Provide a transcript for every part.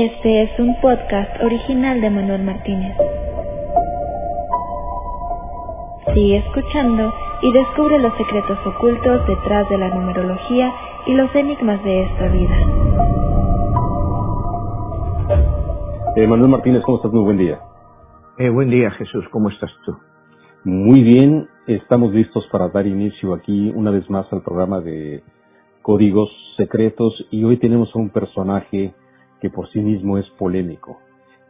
Este es un podcast original de Manuel Martínez. Sigue escuchando y descubre los secretos ocultos detrás de la numerología y los enigmas de esta vida. Eh, Manuel Martínez, ¿cómo estás? Muy buen día. Eh, buen día, Jesús. ¿Cómo estás tú? Muy bien, estamos listos para dar inicio aquí una vez más al programa de códigos secretos y hoy tenemos a un personaje que por sí mismo es polémico.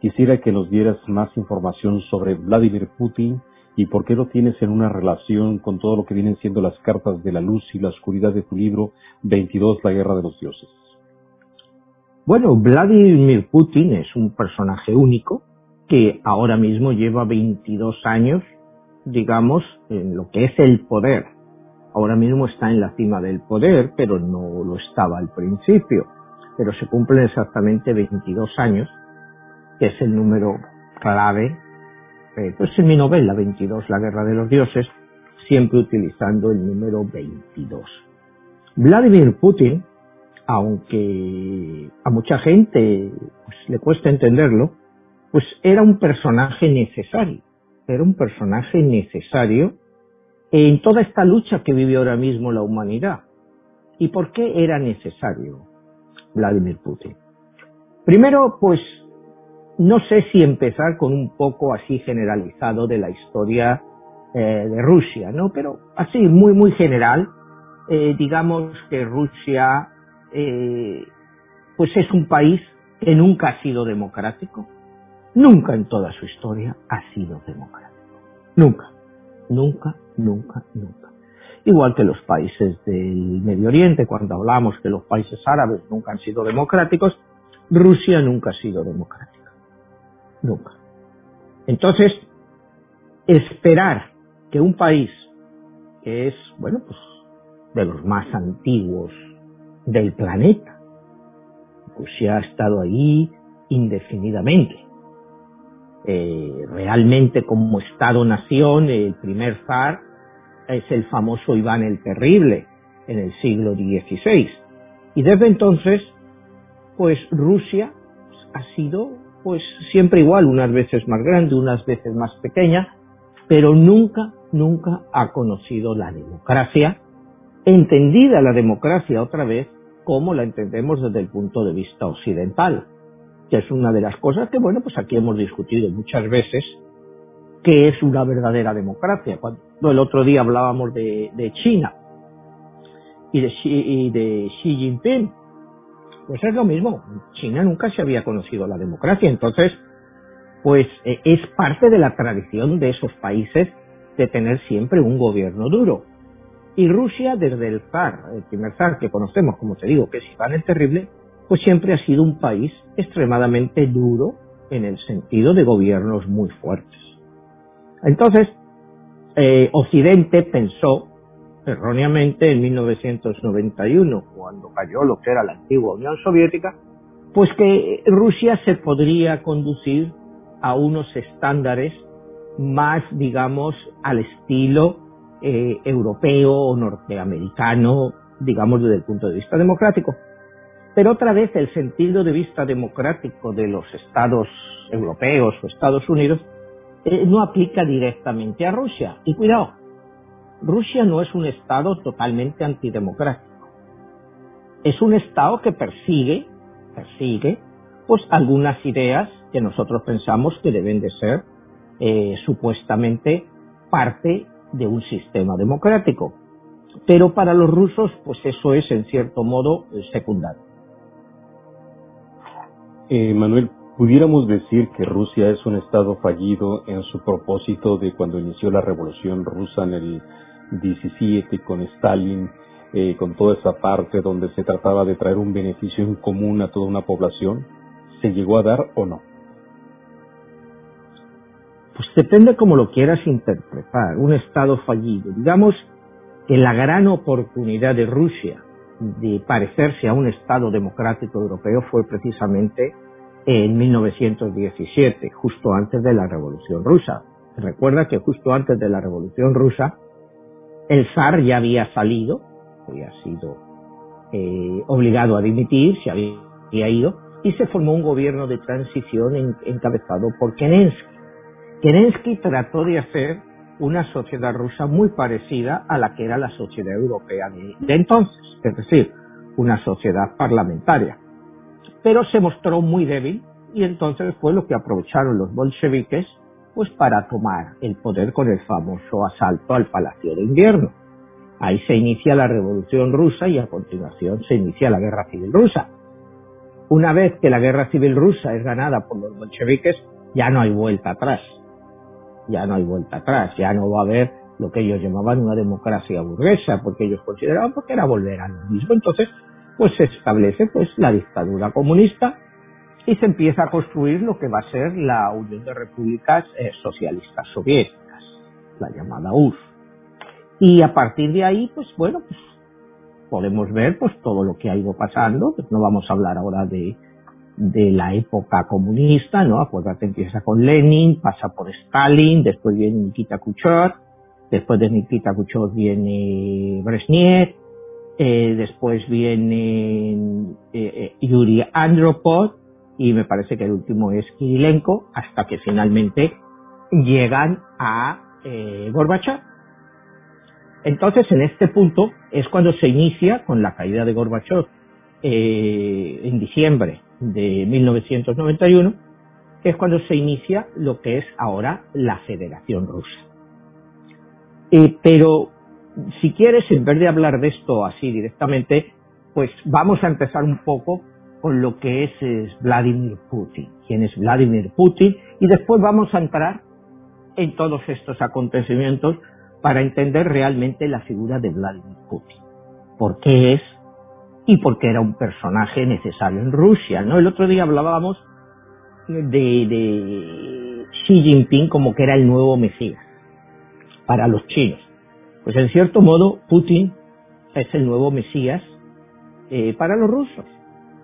Quisiera que nos dieras más información sobre Vladimir Putin y por qué lo tienes en una relación con todo lo que vienen siendo las cartas de la luz y la oscuridad de tu libro 22, la guerra de los dioses. Bueno, Vladimir Putin es un personaje único que ahora mismo lleva 22 años, digamos, en lo que es el poder. Ahora mismo está en la cima del poder, pero no lo estaba al principio pero se cumplen exactamente 22 años, que es el número clave, eh, pues en mi novela 22, La Guerra de los Dioses, siempre utilizando el número 22. Vladimir Putin, aunque a mucha gente pues, le cuesta entenderlo, pues era un personaje necesario, era un personaje necesario en toda esta lucha que vive ahora mismo la humanidad. ¿Y por qué era necesario? Vladimir Putin. Primero, pues no sé si empezar con un poco así generalizado de la historia eh, de Rusia, ¿no? Pero así, muy, muy general, eh, digamos que Rusia, eh, pues es un país que nunca ha sido democrático, nunca en toda su historia ha sido democrático. Nunca, nunca, nunca, nunca igual que los países del Medio Oriente, cuando hablamos que los países árabes nunca han sido democráticos, Rusia nunca ha sido democrática. Nunca. Entonces, esperar que un país que es, bueno, pues de los más antiguos del planeta, Rusia ha estado ahí indefinidamente. Eh, realmente como Estado-nación, el primer zar es el famoso Iván el Terrible en el siglo XVI. Y desde entonces, pues Rusia ha sido pues siempre igual, unas veces más grande, unas veces más pequeña, pero nunca, nunca ha conocido la democracia, entendida la democracia otra vez como la entendemos desde el punto de vista occidental, que es una de las cosas que, bueno, pues aquí hemos discutido muchas veces qué es una verdadera democracia. Cuando el otro día hablábamos de, China y de, Xi, de Xi Jinping, pues es lo mismo. China nunca se había conocido la democracia, entonces, pues eh, es parte de la tradición de esos países de tener siempre un gobierno duro. Y Rusia, desde el zar, el primer zar que conocemos, como te digo, que es Iván el Terrible, pues siempre ha sido un país extremadamente duro en el sentido de gobiernos muy fuertes. Entonces, eh, Occidente pensó erróneamente en 1991, cuando cayó lo que era la antigua Unión Soviética, pues que Rusia se podría conducir a unos estándares más, digamos, al estilo eh, europeo o norteamericano, digamos, desde el punto de vista democrático. Pero otra vez el sentido de vista democrático de los estados europeos o Estados Unidos eh, no aplica directamente a Rusia. Y cuidado, Rusia no es un Estado totalmente antidemocrático. Es un Estado que persigue, persigue, pues algunas ideas que nosotros pensamos que deben de ser eh, supuestamente parte de un sistema democrático. Pero para los rusos, pues eso es en cierto modo secundario. Eh, Manuel, Pudiéramos decir que Rusia es un Estado fallido en su propósito de cuando inició la Revolución Rusa en el 17 con Stalin, eh, con toda esa parte donde se trataba de traer un beneficio en común a toda una población. ¿Se llegó a dar o no? Pues depende como lo quieras interpretar. Un Estado fallido. Digamos que la gran oportunidad de Rusia de parecerse a un Estado democrático europeo fue precisamente en 1917, justo antes de la Revolución Rusa. Recuerda que justo antes de la Revolución Rusa, el zar ya había salido, había sido eh, obligado a dimitir, se había, ido, y se formó un gobierno de transición encabezado por Kerensky. Kerensky trató de hacer una sociedad rusa muy parecida a la que era la sociedad europea de, entonces, es decir, una sociedad parlamentaria. Pero se mostró muy débil y entonces fue lo que aprovecharon los bolcheviques pues para tomar el poder con el famoso asalto al Palacio de Invierno. Ahí se inicia la Revolución Rusa y a continuación se inicia la Guerra Civil Rusa. Una vez que la Guerra Civil Rusa es ganada por los bolcheviques, ya no hay vuelta atrás ya no hay vuelta atrás, ya no va a haber lo que ellos llamaban una democracia burguesa, porque ellos consideraban que era volver a lo mismo. Entonces, pues se establece pues la dictadura comunista y se empieza a construir lo que va a ser la Unión de Repúblicas eh, Socialistas Soviéticas, la llamada URSS. Y a partir de ahí, pues bueno, pues podemos ver pues todo lo que ha ido pasando, no vamos a hablar ahora de de la época comunista, ¿no? Acuérdate, empieza con Lenin, pasa por Stalin, después viene Nikita Khrushchev, después de Nikita Khrushchev viene Brezhnev, eh, después viene eh, eh, Yuri Andropov y me parece que el último es Kirilenko, hasta que finalmente llegan a eh, Gorbachev. Entonces, en este punto es cuando se inicia con la caída de Gorbachev en diciembre de 1991, es cuando se inicia lo que es ahora la Federación Rusa. Pero si quieres, en vez de hablar de esto así directamente, pues vamos a empezar un poco con lo que es, Vladimir Putin, quién es Vladimir Putin, y después vamos a entrar en todos estos acontecimientos para entender realmente la figura de Vladimir Putin. ¿Por qué es y porque era un personaje necesario en Rusia, ¿no? El otro día hablábamos de, de Xi Jinping como que era el nuevo Mesías para los chinos. Pues en cierto modo Putin es el nuevo Mesías eh, para los rusos.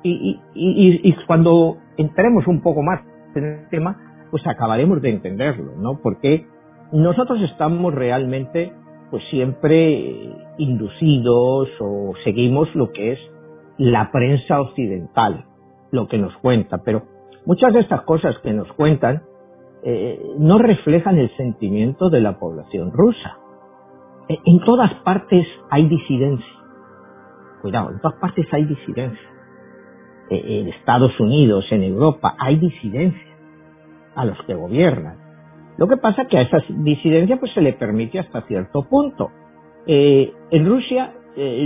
Y, y, y, cuando entremos un poco más en el tema, pues acabaremos de entenderlo, ¿no? Porque nosotros estamos realmente, pues siempre inducidos o seguimos lo que es la prensa occidental, lo que nos cuenta, pero muchas de estas cosas que nos cuentan eh, no reflejan el sentimiento de la población rusa. Eh, en todas partes hay disidencia. Cuidado, en todas partes hay disidencia. Eh, en Estados Unidos, en Europa, hay disidencia a los que gobiernan. Lo que pasa es que a esa disidencia pues se le permite hasta cierto punto. en Rusia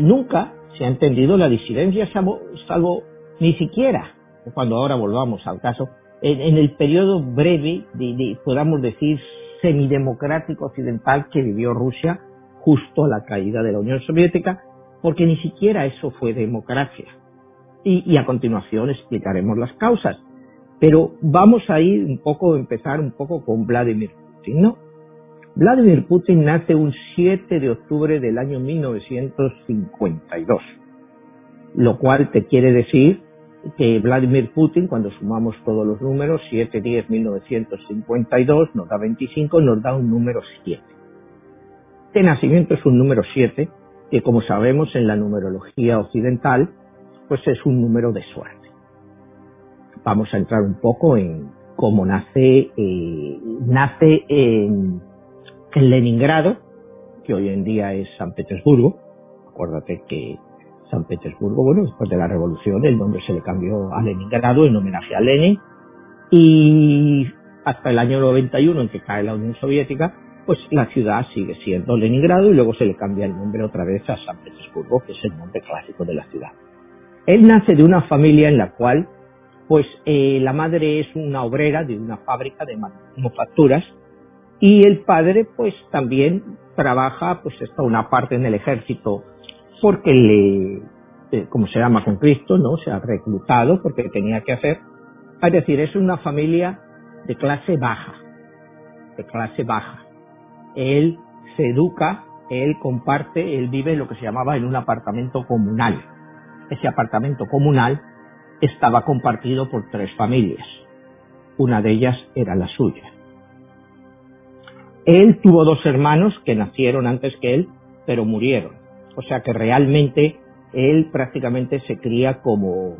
nunca se ha entendido la disidencia, salvo, ni siquiera, cuando ahora volvamos al caso, en, el periodo breve, de, podamos decir, semidemocrático occidental que vivió Rusia justo a la caída de la Unión Soviética, porque ni siquiera eso fue democracia. Y, a continuación explicaremos las causas. Pero vamos a ir un poco, empezar un poco con Vladimir Putin, ¿no? Vladimir Putin nace un 7 de octubre del año 1952, lo cual te quiere decir que Vladimir Putin, cuando sumamos todos los números, 7, 10, 1952, nos da 25, nos da un número 7. Este nacimiento es un número 7, que como sabemos en la numerología occidental, pues es un número de suerte. Vamos a entrar un poco en cómo nace, eh, nace en en Leningrado, que hoy en día es San Petersburgo. Acuérdate que San Petersburgo, bueno, después de la revolución el nombre se le cambió a Leningrado en homenaje a Lenin y hasta el año 91 en que cae la Unión Soviética, pues la ciudad sigue siendo Leningrado y luego se le cambia el nombre otra vez a San Petersburgo, que es el nombre clásico de la ciudad. Él nace de una familia en la cual, pues eh, la madre es una obrera de una fábrica de manufacturas y el padre pues también trabaja pues está una parte en el ejército porque le eh, como se llama con Cristo no se ha reclutado porque tenía que hacer. Es decir es una familia de clase baja de clase baja él se educa él comparte él vive lo que se llamaba en un apartamento comunal ese apartamento comunal estaba compartido por tres familias una de ellas era la suya él tuvo dos hermanos que nacieron antes que él, pero murieron. O sea que realmente él prácticamente se cría como,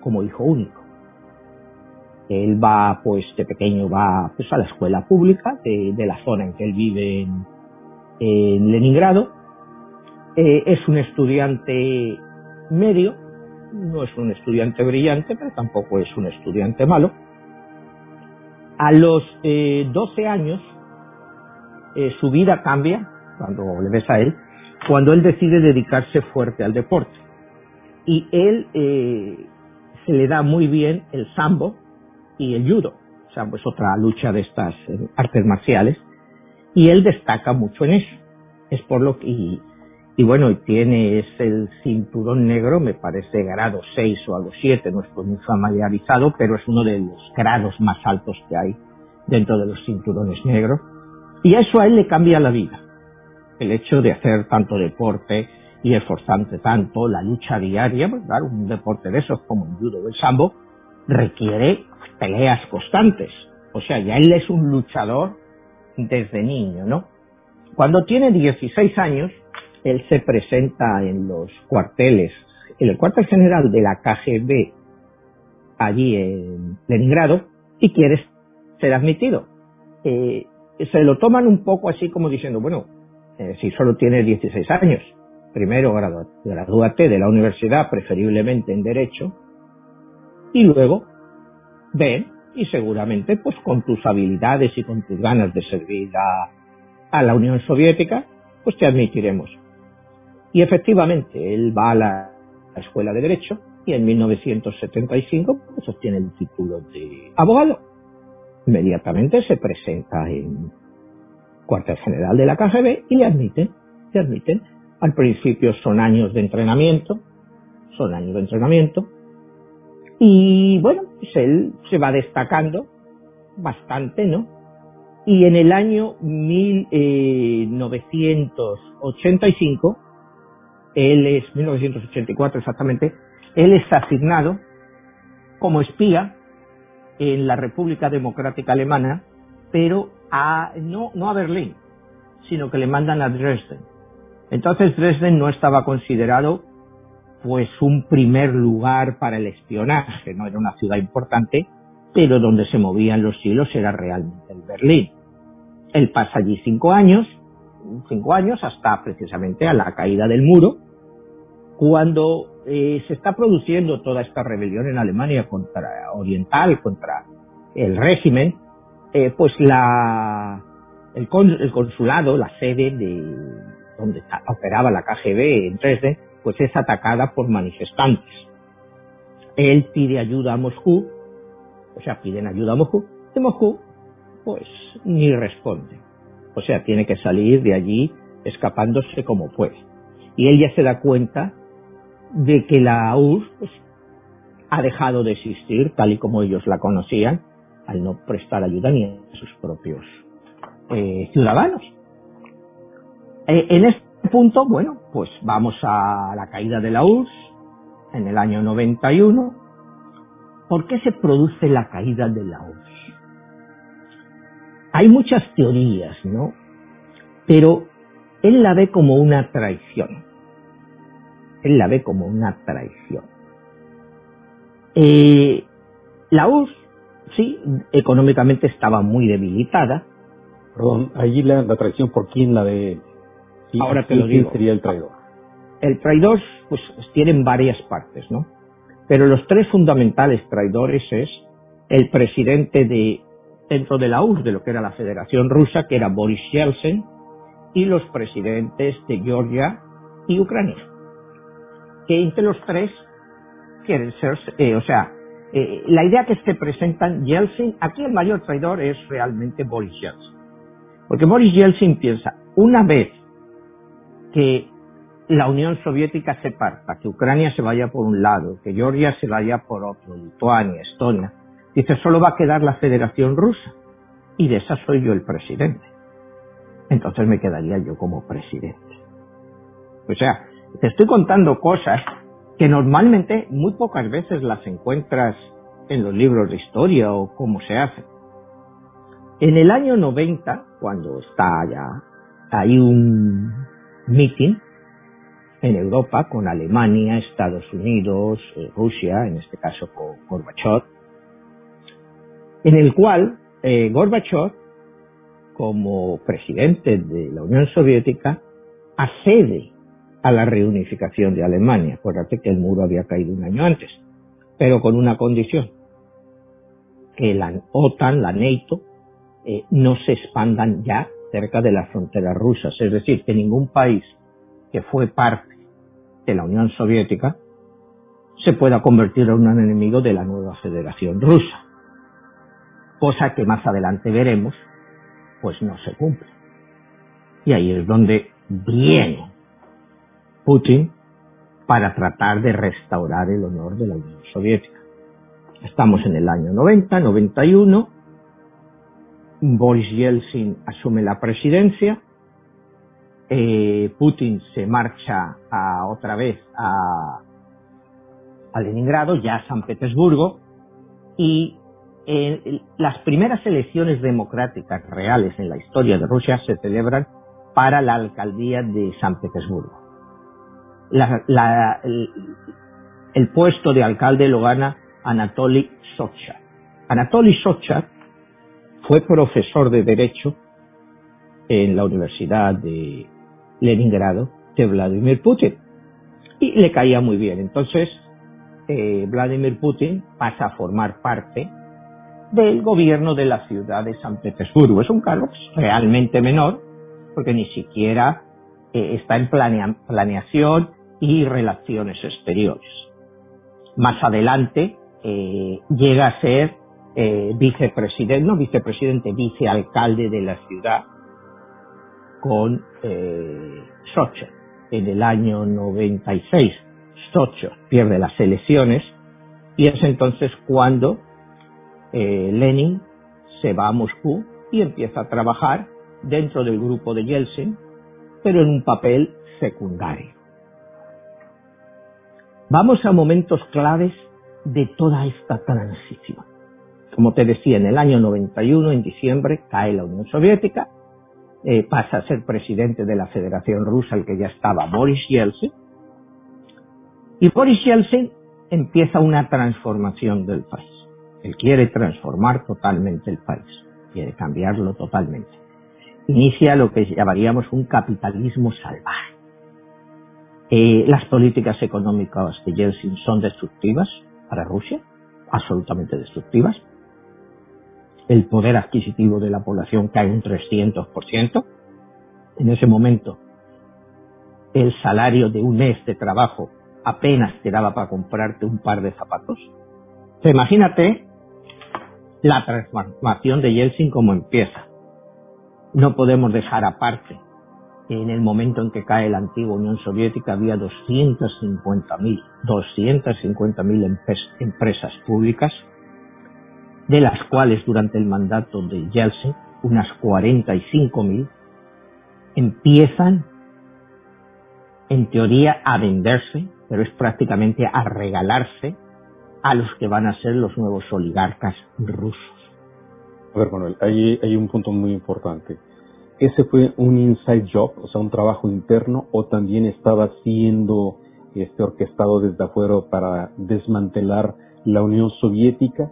como hijo único. Él va, pues de pequeño va pues, a la escuela pública de, la zona en que él vive en, Leningrado. Eh, es un estudiante medio, no es un estudiante brillante, pero tampoco es un estudiante malo. A los 12 eh, años, eh, su vida cambia, cuando le ves a él, cuando él decide dedicarse fuerte al deporte. Y él se le da muy bien el sambo, y el judo. O sea, pues otra lucha de estas eh, artes marciales. Y él destaca mucho en eso. Es por lo que, y, y bueno, tiene es el cinturón negro, me parece grado 6 o algo 7, no estoy muy familiarizado, pero es uno de los grados más altos que hay dentro de los cinturones negros. Y eso a él le cambia la vida. El hecho de hacer tanto deporte y esforzarse tanto, la lucha diaria, pues un deporte de esos como el judo o el sambo, requiere peleas constantes. O sea, ya él es un luchador desde niño, ¿no? Cuando tiene 16 años, él se presenta en los cuarteles, en el cuartel general de la KGB, allí en Leningrado, y quiere ser admitido. Eh, se lo toman un poco así como diciendo, bueno, eh, si solo tiene 16 años, primero gradúate de la universidad, preferiblemente en Derecho, y luego ven y seguramente pues con tus habilidades y con tus ganas de servir a, la Unión Soviética, pues te admitiremos. Y efectivamente, él va a la, Escuela de Derecho y en 1975 pues obtiene el título de abogado. Inmediatamente se presenta en cuartel general de la KGB y le admiten, le admiten. Al principio son años de entrenamiento, son años de entrenamiento, y bueno, pues él se va destacando bastante, ¿no? Y en el año 1985, él es 1984 exactamente, él es asignado como espía en la República Democrática Alemana, pero a, no, no a Berlín, sino que le mandan a Dresden. Entonces Dresden no estaba considerado pues un primer lugar para el espionaje, no era una ciudad importante, pero donde se movían los hilos era realmente el Berlín. Él pasa allí cinco años, cinco años hasta precisamente a la caída del muro, cuando eh, se está produciendo toda esta rebelión en Alemania contra oriental, contra el régimen, eh, pues la el, el, consulado, la sede de donde operaba la KGB en Dresden, pues es atacada por manifestantes. Él pide ayuda a Moscú, o sea, piden ayuda a Moscú, de Moscú, pues ni responde. O sea, tiene que salir de allí escapándose como puede. Y él ya se da cuenta de que la URSS pues, ha dejado de existir tal y como ellos la conocían al no prestar ayuda ni a sus propios eh, ciudadanos. Eh, en este punto, bueno, pues vamos a la caída de la URSS en el año 91. ¿Por qué se produce la caída de la URSS? Hay muchas teorías, ¿no? Pero él la ve como una traición. Él la ve como una traición. Eh, la URSS, sí, económicamente estaba muy debilitada. Perdón, allí la, la traición, ¿por quién la Ahora te lo digo. sería el traidor? El traidor, pues tienen varias partes, ¿no? Pero los tres fundamentales traidores es el presidente de dentro de la URSS, de lo que era la Federación Rusa, que era Boris Yeltsin, y los presidentes de Georgia y Ucrania. Que entre los tres quieren ser, eh, o sea, eh, la idea que se presentan Yeltsin, aquí el mayor traidor es realmente Boris Yeltsin. Porque Boris Yeltsin piensa, una vez que la Unión Soviética se parta, que Ucrania se vaya por un lado, que Georgia se vaya por otro, Lituania, Estonia. Dice, solo va a quedar la Federación Rusa. Y de esa soy yo el presidente. Entonces me quedaría yo como presidente. O sea, te estoy contando cosas que normalmente muy pocas veces las encuentras en los libros de historia o cómo se hace. En el año 90, cuando está ya, hay un, meeting en Europa con Alemania, Estados Unidos, eh, Rusia, en este caso con Gorbachev, en el cual eh, Gorbachev, como presidente de la Unión Soviética, accede a la reunificación de Alemania. Acuérdate que el muro había caído un año antes, pero con una condición, que la OTAN, la NATO, eh, no se expandan ya cerca de las fronteras rusas. Es decir, que ningún país que fue parte de la Unión Soviética se pueda convertir en un enemigo de la nueva Federación Rusa. Cosa que más adelante veremos, pues no se cumple. Y ahí es donde viene Putin para tratar de restaurar el honor de la Unión Soviética. Estamos en el año 90, 91, Boris Yeltsin asume la presidencia, eh, Putin se marcha a, otra vez a, a, Leningrado, ya a San Petersburgo, y eh, las primeras elecciones democráticas reales en la historia de Rusia se celebran para la alcaldía de San Petersburgo. el, puesto de alcalde lo gana Anatoly Sobchak. Anatoly Sobchak fue profesor de Derecho en la Universidad de Leningrado de Vladimir Putin y le caía muy bien. Entonces, eh, Vladimir Putin pasa a formar parte del gobierno de la ciudad de San Petersburgo. Es un cargo realmente menor porque ni siquiera eh, está en planeación y relaciones exteriores. Más adelante eh, llega a ser eh, vicepresidente, no vicepresidente, vicealcalde de la ciudad con eh, En el año 96, Sochi pierde las elecciones y es entonces cuando eh, Lenin se va a Moscú y empieza a trabajar dentro del grupo de Yeltsin, pero en un papel secundario. Vamos a momentos claves de toda esta transición. Como te decía, en el año 91, en diciembre, cae la Unión Soviética, eh, pasa a ser presidente de la Federación Rusa, el que ya estaba Boris Yeltsin, y Boris Yeltsin empieza una transformación del país. Él quiere transformar totalmente el país, quiere cambiarlo totalmente. Inicia lo que llamaríamos un capitalismo salvaje. Eh, las políticas económicas de Yeltsin son destructivas para Rusia, absolutamente destructivas el poder adquisitivo de la población cae un 300%. En ese momento, el salario de un mes de trabajo apenas te daba para comprarte un par de zapatos. imagínate la transformación de Yeltsin como empieza. No podemos dejar aparte que en el momento en que cae la antigua Unión Soviética había 250.000, 250.000 empresas públicas de las cuales durante el mandato de Yeltsin, unas 45.000, empiezan en teoría a venderse, pero es prácticamente a regalarse a los que van a ser los nuevos oligarcas rusos. A ver, Manuel, hay, hay un punto muy importante. ¿Ese fue un inside job, o sea, un trabajo interno, o también estaba siendo este, orquestado desde afuera para desmantelar la Unión Soviética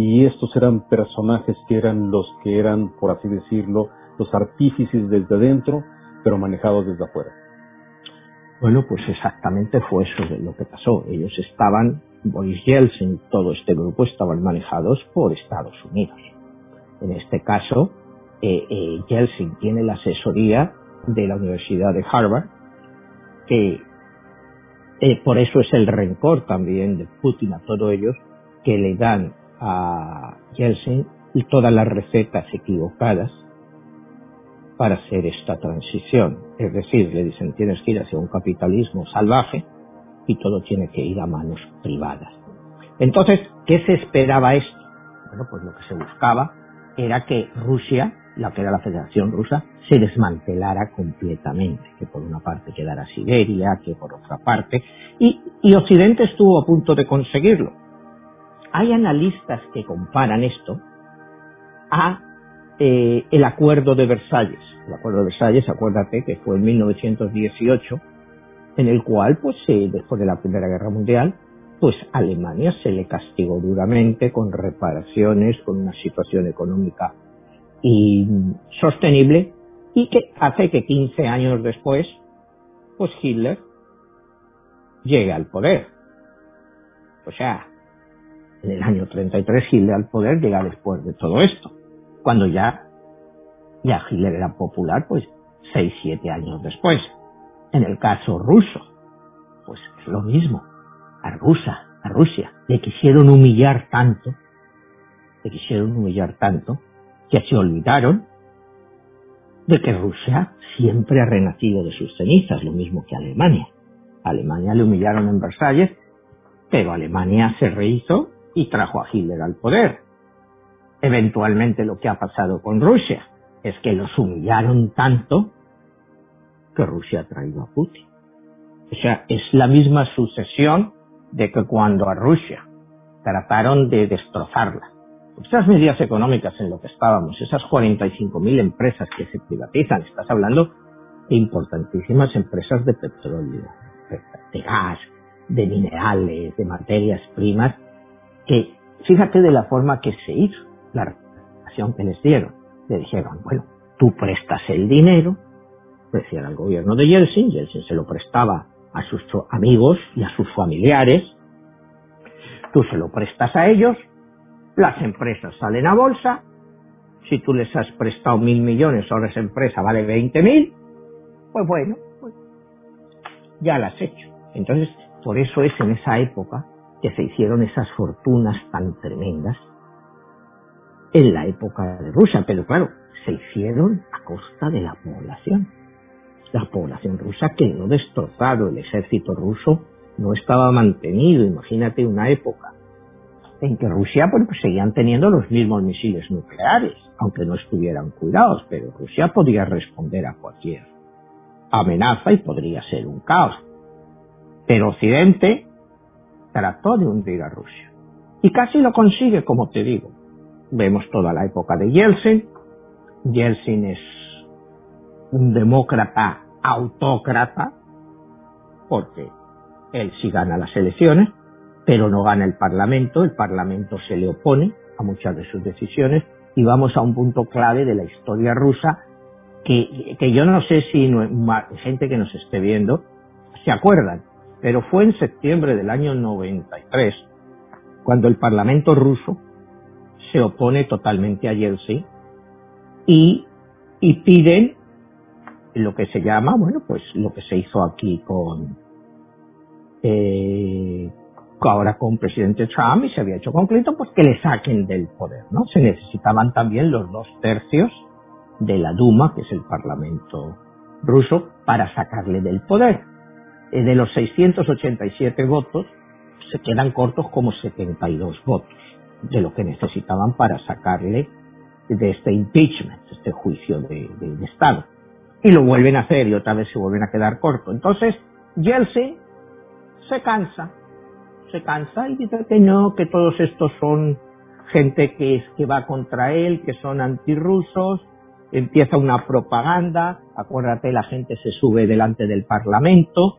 y estos eran personajes que eran los que eran, por así decirlo, los artífices desde dentro, pero manejados desde afuera. Bueno, pues exactamente fue eso lo que pasó. Ellos estaban, Boris Yeltsin, todo este grupo estaban manejados por Estados Unidos. En este caso, eh, eh, Yeltsin tiene la asesoría de la Universidad de Harvard, que eh, por eso es el rencor también de Putin a todos ellos, que le dan a Yeltsin y todas las recetas equivocadas para hacer esta transición. Es decir, le dicen tienes que ir hacia un capitalismo salvaje y todo tiene que ir a manos privadas. Entonces, ¿qué se esperaba esto? Bueno, pues lo que se buscaba era que Rusia, la que era la Federación Rusa, se desmantelara completamente, que por una parte quedara Siberia, que por otra parte, y, y Occidente estuvo a punto de conseguirlo hay analistas que comparan esto a eh, el Acuerdo de Versalles. El Acuerdo de Versalles, acuérdate que fue en 1918, en el cual, pues, después de la Primera Guerra Mundial, pues Alemania se le castigó duramente con reparaciones, con una situación económica insostenible y que hace que 15 años después, pues Hitler llegue al poder. O sea, en el año 33 Hitler al poder llega después de todo esto, cuando ya, ya Hitler era popular, pues 6, 7 años después. En el caso ruso, pues es lo mismo. A Rusia, a Rusia, le quisieron humillar tanto, le quisieron humillar tanto, que se olvidaron de que Rusia siempre ha renacido de sus cenizas, lo mismo que Alemania. Alemania le humillaron en Versalles, pero Alemania se rehizo y trajo a Hitler al poder. Eventualmente lo que ha pasado con Rusia es que los humillaron tanto que Rusia ha traído a Putin. O sea, es la misma sucesión de que cuando a Rusia trataron de destrozarla, esas medidas económicas en lo que estábamos, esas 45.000 empresas que se privatizan, estás hablando de importantísimas empresas de petróleo, de gas, de minerales, de materias primas, que fíjate de la forma que se hizo la relación que les dieron. Le dijeron, bueno, tú prestas el dinero, decían al gobierno de Yeltsin, Yeltsin se lo prestaba a sus amigos y a sus familiares, tú se lo prestas a ellos, las empresas salen a bolsa, si tú les has prestado mil millones, ahora esa empresa vale veinte mil, pues bueno, pues ya las has hecho. Entonces, por eso es en esa época que se hicieron esas fortunas tan tremendas en la época de Rusia, pero claro, se hicieron a costa de la población. La población rusa quedó destrozado, el ejército ruso no estaba mantenido, imagínate una época en que Rusia pues, seguían teniendo los mismos misiles nucleares, aunque no estuvieran cuidados, pero Rusia podía responder a cualquier amenaza y podría ser un caos. Pero Occidente trató de hundir a Rusia. Y casi lo consigue, como te digo. Vemos toda la época de Yeltsin. Yeltsin es un demócrata autócrata, porque él sí gana las elecciones, pero no gana el Parlamento, el Parlamento se le opone a muchas de sus decisiones y vamos a un punto clave de la historia rusa que, que yo no sé si gente que nos esté viendo se acuerdan, pero fue en septiembre del año 93 cuando el Parlamento ruso se opone totalmente a Yeltsin y, piden lo que se llama, bueno, pues lo que se hizo aquí con, eh, ahora con presidente Trump y se había hecho con Clinton, pues que le saquen del poder, ¿no? Se necesitaban también los dos tercios de la Duma, que es el parlamento ruso, para sacarle del poder. Eh, de los 687 votos, se quedan cortos como 72 votos de lo que necesitaban para sacarle de este impeachment, este juicio de, de Estado. Y lo vuelven a hacer y otra vez se vuelven a quedar cortos. Entonces, Yeltsin se cansa se cansa y dice que no, que todos estos son gente que es que va contra él, que son antirrusos, empieza una propaganda, acuérdate la gente se sube delante del parlamento,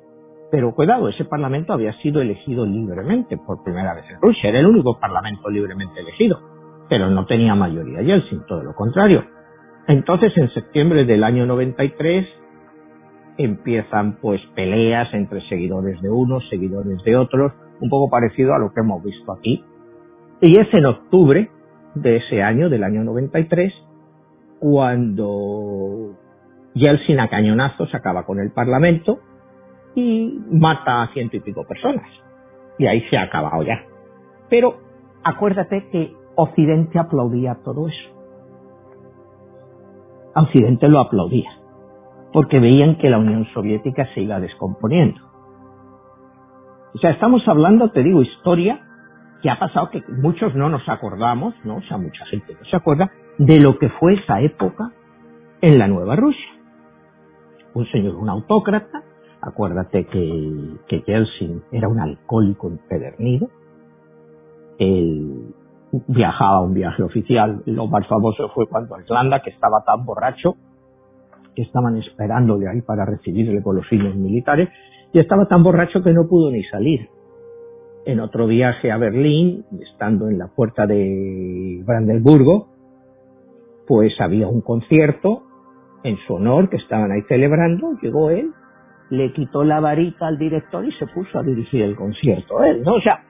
pero cuidado, ese parlamento había sido elegido libremente por primera vez en Rusia, era el único parlamento libremente elegido, pero no tenía mayoría Yeltsin, todo lo contrario. Entonces en septiembre del año 93 empiezan pues peleas entre seguidores de unos, seguidores de otros, un poco parecido a lo que hemos visto aquí. Y es en octubre de ese año, del año 93, cuando Yeltsin a cañonazos acaba con el Parlamento y mata a ciento y pico personas. Y ahí se ha acabado ya. Pero acuérdate que Occidente aplaudía todo eso. Occidente lo aplaudía, porque veían que la Unión Soviética se iba descomponiendo. O sea, estamos hablando, te digo, historia que ha pasado que muchos no nos acordamos, ¿no? O sea, mucha gente no se acuerda de lo que fue esa época en la Nueva Rusia. Un señor, un autócrata, acuérdate que, que Yeltsin era un alcohólico empedernido, él viajaba a un viaje oficial, lo más famoso fue cuando Irlanda, que estaba tan borracho, que estaban esperándole ahí para recibirle con los signos militares, y estaba tan borracho que no pudo ni salir. en otro viaje a Berlín, estando en la puerta de Brandenburgo, pues había un concierto en su honor que estaban ahí celebrando, llegó él, le quitó la varita al director y se puso a dirigir el concierto él, ¿no? O sea,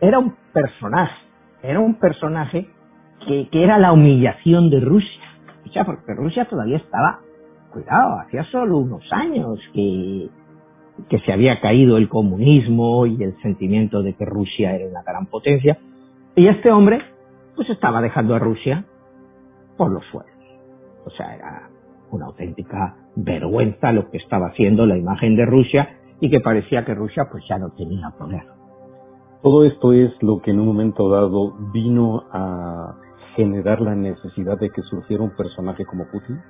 era un personaje, era un personaje que, que era la humillación de Rusia, o sea, porque Rusia todavía estaba, cuidado, hacía solo unos años que, que se había caído el comunismo y el sentimiento de que Rusia era una gran potencia, y este hombre, pues estaba dejando a Rusia por los suelos. O sea, era una auténtica vergüenza lo que estaba haciendo la imagen de Rusia y que parecía que Rusia pues ya no tenía poder. Todo esto es lo que en un momento dado vino a generar la necesidad de que surgiera un personaje como Putin.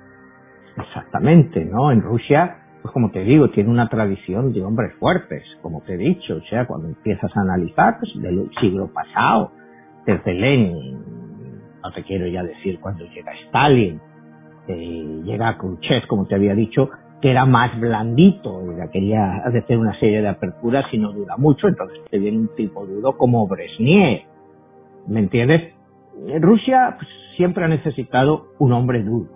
Exactamente, ¿no? En Rusia, pues como te digo, tiene una tradición de hombres fuertes, como te he dicho, o sea, cuando empiezas a analizar, pues del siglo pasado, desde Lenin, no te quiero ya decir cuando llega Stalin, eh, llega Khrushchev, como te había dicho, que era más blandito, ya quería hacer una serie de aperturas y no dura mucho, entonces te viene un tipo duro como Brezhnev, ¿me entiendes? Rusia pues, siempre ha necesitado un hombre duro,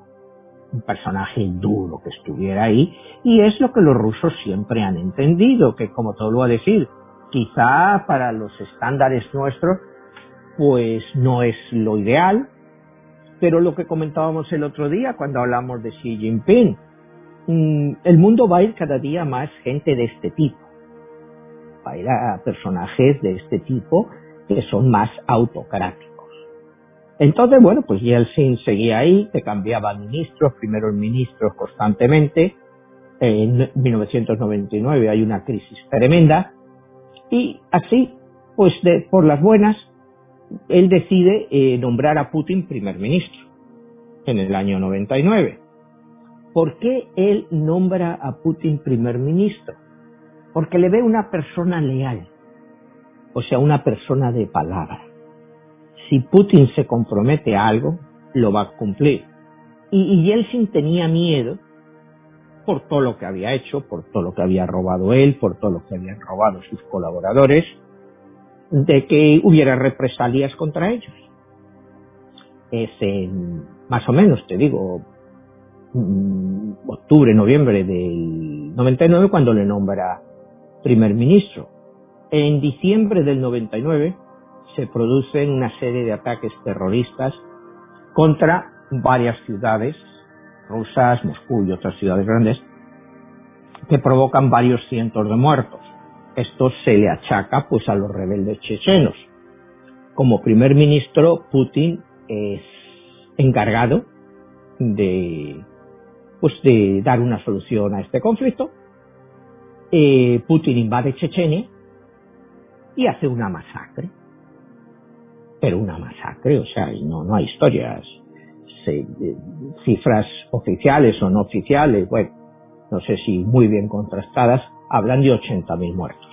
un personaje duro que estuviera ahí, y es lo que los rusos siempre han entendido, que como te lo voy a decir, quizá para los estándares nuestros, pues no es lo ideal, pero lo que comentábamos el otro día cuando hablamos de Xi Jinping, mm, el mundo va a ir cada día más gente de este tipo. Va a ir a personajes de este tipo que son más autocráticos. Entonces, bueno, pues Yeltsin seguía ahí, que cambiaba ministros, primeros ministros constantemente. En 1999 hay una crisis tremenda y así, pues de, por las buenas, él decide eh, nombrar a Putin primer ministro en el año 99. ¿Por qué él nombra a Putin primer ministro? Porque le ve una persona leal, o sea, una persona de palabra. Si Putin se compromete a algo, lo va a cumplir. Y, y Yeltsin tenía miedo por todo lo que había hecho, por todo lo que había robado él, por todo lo que habían robado sus colaboradores, de que hubiera represalias contra ellos. Es en, más o menos, te digo, mm, octubre, noviembre del 99 cuando le nombra primer ministro. En diciembre del 99 se producen una serie de ataques terroristas contra varias ciudades rusas, Moscú y otras ciudades grandes, que provocan varios cientos de muertos. Esto se le achaca pues a los rebeldes chechenos. Como primer ministro, Putin es encargado de pues de dar una solución a este conflicto. Eh, Putin invade Chechenia y hace una masacre. Pero una masacre, o sea, no, no hay historias, eh, cifras oficiales o no oficiales, bueno, no sé si muy bien contrastadas, hablan de 80.000 muertos.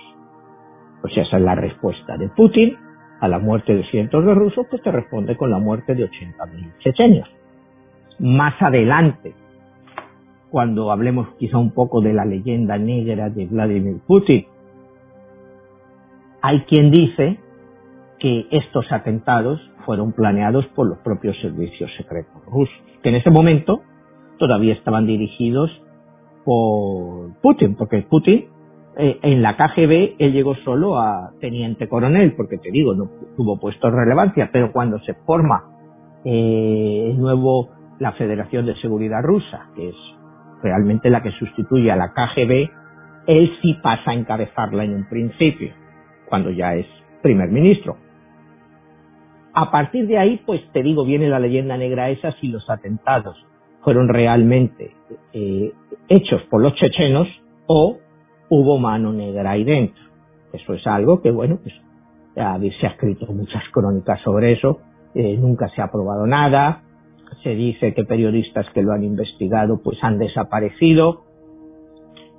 Sea, esa es la respuesta de Putin a la muerte de cientos de rusos, pues te responde con la muerte de 80.000 chechenios. Más adelante, cuando hablemos quizá un poco de la leyenda negra de Vladimir Putin, hay quien dice que estos atentados fueron planeados por los propios servicios secretos rusos, que en ese momento todavía estaban dirigidos por Putin, porque Putin eh, en la KGB él llegó solo a teniente coronel, porque te digo, no tuvo puesto relevancia, pero cuando se forma eh, nuevo, la Federación de Seguridad Rusa, que es realmente la que sustituye a la KGB, él sí pasa a encabezarla en un principio, cuando ya es primer ministro. A partir de ahí, pues te digo, viene la leyenda negra esa si los atentados fueron realmente eh, hechos por los chechenos o hubo mano negra ahí dentro. Eso es algo que, bueno, pues se ha escrito muchas crónicas sobre eso, eh, nunca se ha probado nada, se dice que periodistas que lo han investigado pues han desaparecido,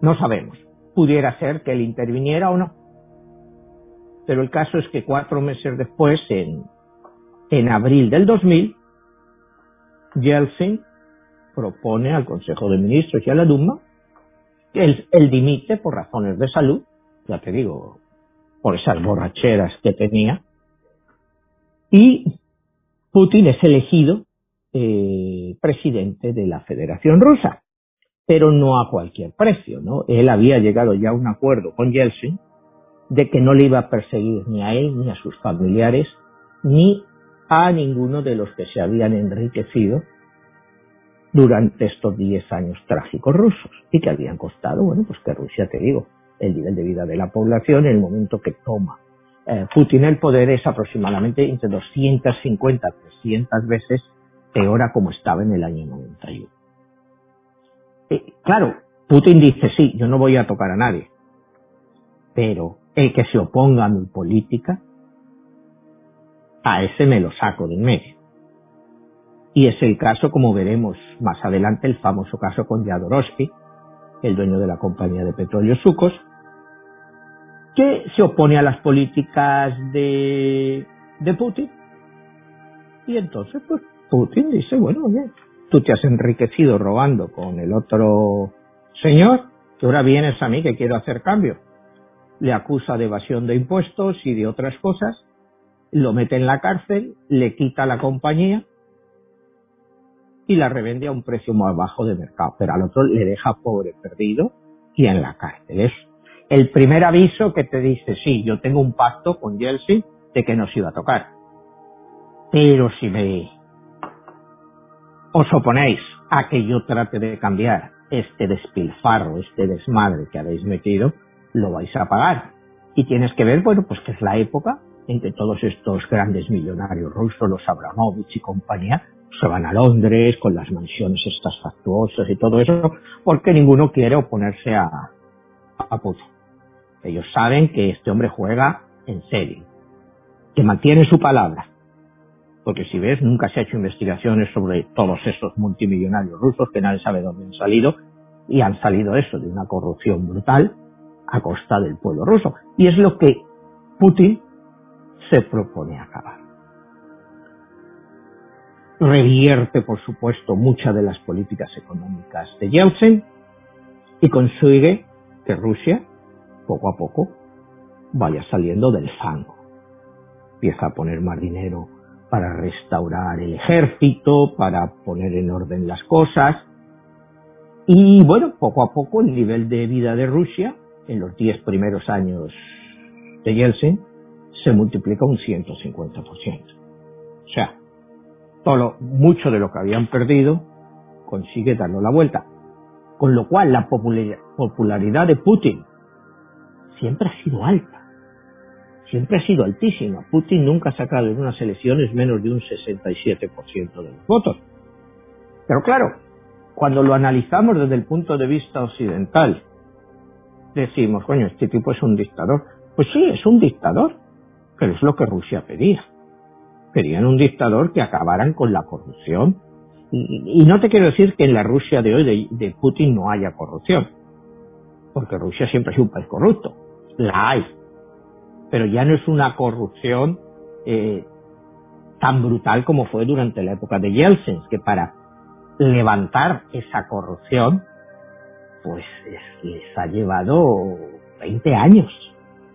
no sabemos, pudiera ser que él interviniera o no. Pero el caso es que cuatro meses después, en, en abril del 2000, Yeltsin propone al Consejo de Ministros y a la Duma él, dimite por razones de salud, ya te digo, por esas borracheras que tenía. Y Putin es elegido eh, presidente de la Federación Rusa, pero no a cualquier precio, ¿no? Él había llegado ya a un acuerdo con Yeltsin de que no le iba a perseguir ni a él, ni a sus familiares, ni a ninguno de los que se habían enriquecido durante estos 10 años trágicos rusos y que habían costado, bueno, pues que Rusia, te digo, el nivel de vida de la población en el momento que toma eh, Putin el poder es aproximadamente entre 250 300 veces peor a como estaba en el año 91. Eh, claro, Putin dice, sí, yo no voy a tocar a nadie, pero el que se oponga a mi política, a ese me lo saco de en medio. Y es el caso, como veremos más adelante, el famoso caso con Jadorowsky, el dueño de la compañía de petróleo Sucos, que se opone a las políticas de, de Putin. Y entonces, pues, Putin dice, bueno, oye, tú te has enriquecido robando con el otro señor, que ahora vienes a mí que quiero hacer cambio. Le acusa de evasión de impuestos y de otras cosas, lo mete en la cárcel, le quita la compañía y la revende a un precio más bajo de mercado, pero al otro le deja pobre, perdido y en la cárcel. Es el primer aviso que te dice, sí, yo tengo un pacto con Yeltsin de que nos iba a tocar. Pero si me os oponéis a que yo trate de cambiar este despilfarro, este desmadre que habéis metido, lo vais a pagar. Y tienes que ver, bueno, pues que es la época en que todos estos grandes millonarios rusos, los Abramovich y compañía, se van a Londres con las mansiones estas factuosas y todo eso, porque ninguno quiere oponerse a, Putin. Ellos saben que este hombre juega en serio, que mantiene su palabra, porque si ves, nunca se ha hecho investigaciones sobre todos esos multimillonarios rusos que nadie sabe dónde han salido y han salido eso de una corrupción brutal a costa del pueblo ruso. Y es lo que Putin se propone acabar. Revierte, por supuesto, muchas de las políticas económicas de Yeltsin y consigue que Rusia, poco a poco, vaya saliendo del fango. Empieza a poner más dinero para restaurar el ejército, para poner en orden las cosas. Y bueno, poco a poco el nivel de vida de Rusia, en los diez primeros años de Yeltsin, se multiplica un 150%. O sea, todo mucho de lo que habían perdido consigue darlo la vuelta. Con lo cual la popularidad de Putin siempre ha sido alta siempre ha sido altísima. Putin nunca ha sacado en unas elecciones menos de un 67% de los votos. Pero claro, cuando lo analizamos desde el punto de vista occidental, decimos, coño, este tipo es un dictador. Pues sí, es un dictador, pero es lo que Rusia pedía. Pedían un dictador que acabaran con la corrupción. Y, no te quiero decir que en la Rusia de hoy de Putin no haya corrupción, porque Rusia siempre sido un país corrupto. La hay, pero ya no es una corrupción eh, tan brutal como fue durante la época de Yeltsin, que para levantar esa corrupción, pues les ha llevado 20 años.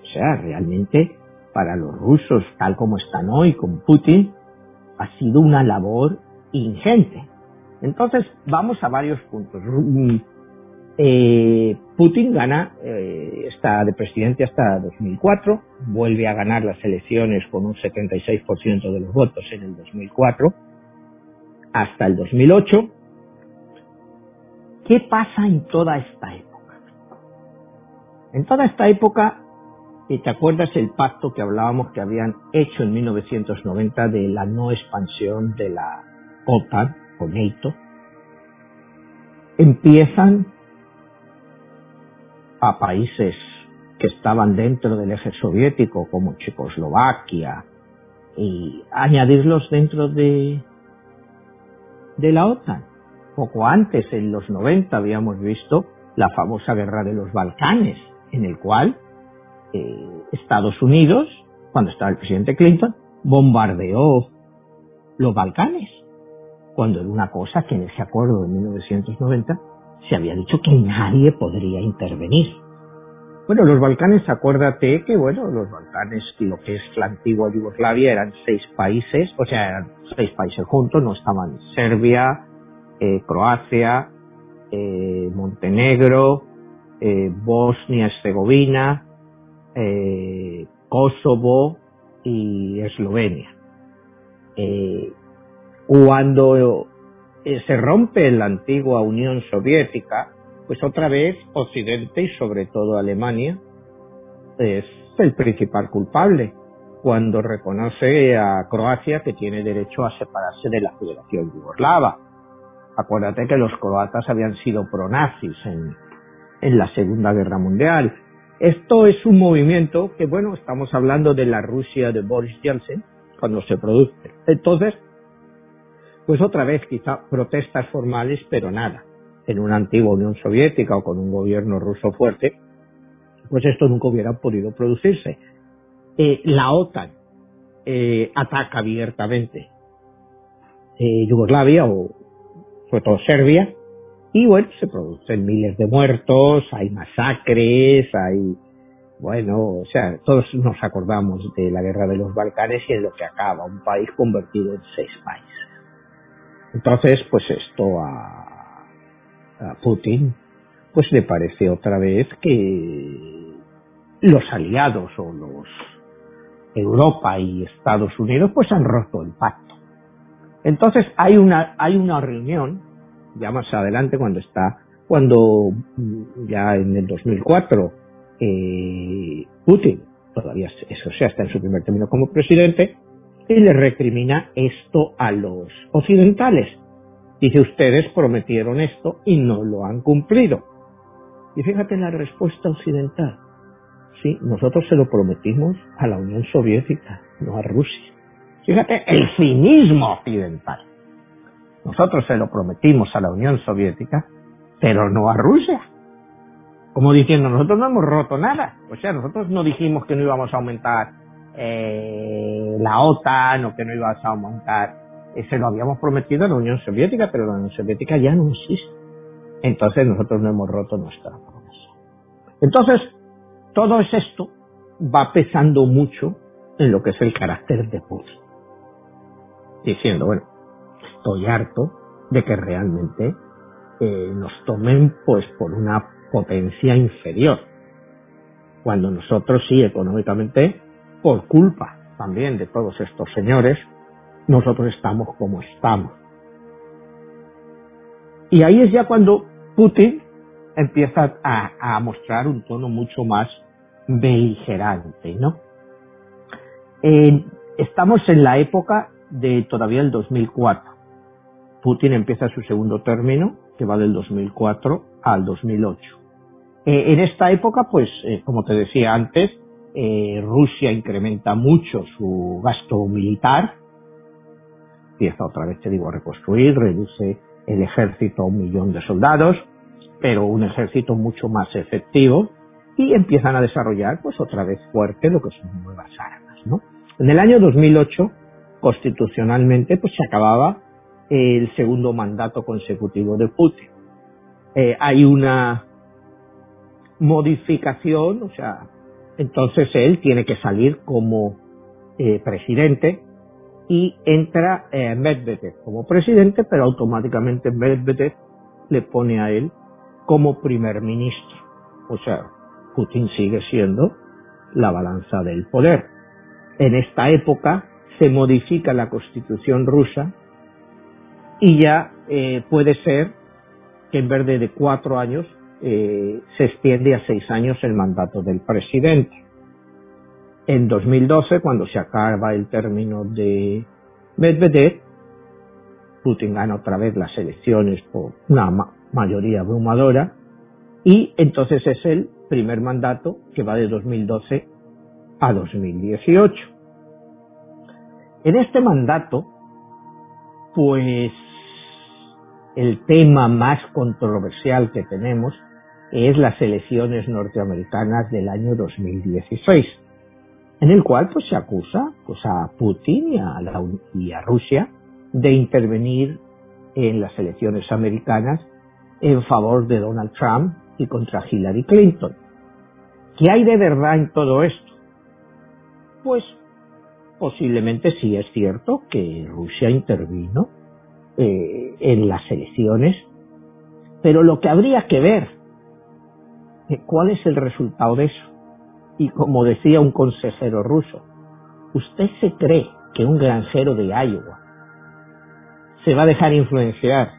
O sea, realmente para los rusos, tal como están hoy con Putin, ha sido una labor ingente. Entonces, vamos a varios puntos. Eh, Putin gana, eh, está de presidente hasta 2004, vuelve a ganar las elecciones con un 76% de los votos en el 2004, hasta el 2008. ¿Qué pasa en toda esta época? En toda esta época, ¿te acuerdas el pacto que hablábamos que habían hecho en 1990 de la no expansión de la OTAN o NATO? Empiezan a países que estaban dentro del eje soviético como Checoslovaquia y añadirlos dentro de, de la OTAN. Poco antes, en los 90, habíamos visto la famosa guerra de los Balcanes, en el cual eh, Estados Unidos, cuando estaba el presidente Clinton, bombardeó los Balcanes, cuando era una cosa que en ese acuerdo de 1990 se había dicho que nadie podría intervenir. Bueno, los Balcanes, acuérdate que, bueno, los Balcanes, lo que es la antigua Yugoslavia, eran seis países, o sea, eran seis países juntos, no estaban Serbia, eh, Croacia, eh, Montenegro, eh, Bosnia-Herzegovina, Kosovo y Eslovenia. cuando se rompe la antigua Unión Soviética, pues otra vez Occidente y sobre todo Alemania es el principal culpable cuando reconoce a Croacia que tiene derecho a separarse de la Federación Yugoslava. Acuérdate que los croatas habían sido pronazis en, en la Segunda Guerra Mundial. Esto es un movimiento que, bueno, estamos hablando de la Rusia de Boris Yeltsin, cuando se produce. Entonces, pues otra vez quizá protestas formales, pero nada en una antigua Unión Soviética o con un gobierno ruso fuerte, pues esto nunca hubiera podido producirse. Eh, la OTAN eh, ataca abiertamente eh, Yugoslavia o sobre todo Serbia y bueno, se producen miles de muertos, hay masacres, hay, bueno, o sea, todos nos acordamos de la guerra de los Balcanes y en lo que acaba, un país convertido en seis países. Entonces, pues esto ha, a Putin, pues le parece otra vez que los aliados o los Europa y Estados Unidos pues han roto el pacto. Entonces hay una hay una reunión ya más adelante cuando está cuando mm, ya en el 2004 eh, Putin todavía eso sea está en su primer término como presidente y le recrimina esto a los occidentales Dice, ustedes prometieron esto y no lo han cumplido. Y fíjate la respuesta occidental. Sí, nosotros se lo prometimos a la Unión Soviética, no a Rusia. Fíjate el cinismo occidental. Nosotros se lo prometimos a la Unión Soviética, pero no a Rusia. Como diciendo, nosotros no hemos roto nada. O sea, nosotros no dijimos que no íbamos a aumentar eh, la OTAN o que no íbamos a aumentar se lo habíamos prometido a la Unión Soviética, pero la Unión Soviética ya no existe. Entonces nosotros no hemos roto nuestra promesa. Entonces, todo es esto va pesando mucho en lo que es el carácter de Putin. Diciendo, bueno, estoy harto de que realmente eh, nos tomen pues por una potencia inferior. Cuando nosotros sí, económicamente, por culpa también de todos estos señores, nosotros estamos como estamos. Y ahí es ya cuando Putin empieza a, mostrar un tono mucho más beligerante, ¿no? estamos en la época de todavía el 2004. Putin empieza su segundo término, que va del 2004 al 2008. Eh, en esta época, pues, eh, como te decía antes, eh, Rusia incrementa mucho su gasto militar, empieza otra vez, te digo, a reconstruir, reduce el ejército a un millón de soldados, pero un ejército mucho más efectivo y empiezan a desarrollar pues otra vez fuerte lo que son nuevas armas, ¿no? En el año 2008, constitucionalmente, pues se acababa el segundo mandato consecutivo de Putin. Eh, hay una modificación, o sea, entonces él tiene que salir como eh, presidente y entra eh, Medvedev como presidente, pero automáticamente Medvedev le pone a él como primer ministro. O sea, Putin sigue siendo la balanza del poder. En esta época se modifica la constitución rusa y ya eh, puede ser que en vez de cuatro años eh, se extiende a seis años el mandato del presidente. En 2012, cuando se acaba el término de Medvedev, Putin gana otra vez las elecciones por una mayoría abrumadora y entonces es el primer mandato que va de 2012 a 2018. En este mandato, pues el tema más controversial que tenemos es las elecciones norteamericanas del año 2016 en el cual pues se acusa pues a Putin y a, la, y a Rusia de intervenir en las elecciones americanas en favor de Donald Trump y contra Hillary Clinton. ¿Qué hay de verdad en todo esto? Pues posiblemente sí es cierto que Rusia intervino eh, en las elecciones, pero lo que habría que ver, eh, ¿cuál es el resultado de eso? Y como decía un consejero ruso, ¿usted se cree que un granjero de Iowa se va a dejar influenciar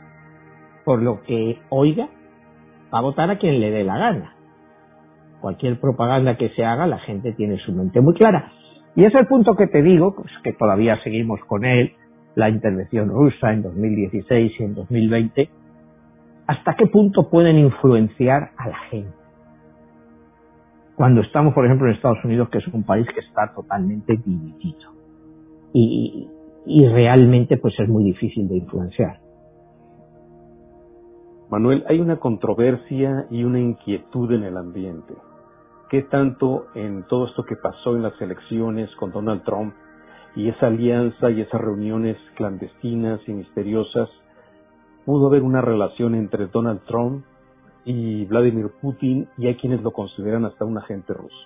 por lo que oiga? Va a votar a quien le dé la gana. Cualquier propaganda que se haga, la gente tiene su mente muy clara. Y es el punto que te digo, pues que todavía seguimos con él, la intervención rusa en 2016 y en 2020, ¿hasta qué punto pueden influenciar a la gente? Cuando estamos, por ejemplo, en Estados Unidos, que es un país que está totalmente dividido. Y, y realmente pues es muy difícil de influenciar. Manuel, hay una controversia y una inquietud en el ambiente. ¿Qué tanto en todo esto que pasó en las elecciones con Donald Trump y esa alianza y esas reuniones clandestinas y misteriosas pudo haber una relación entre Donald Trump y Vladimir Putin y hay quienes lo consideran hasta un agente ruso?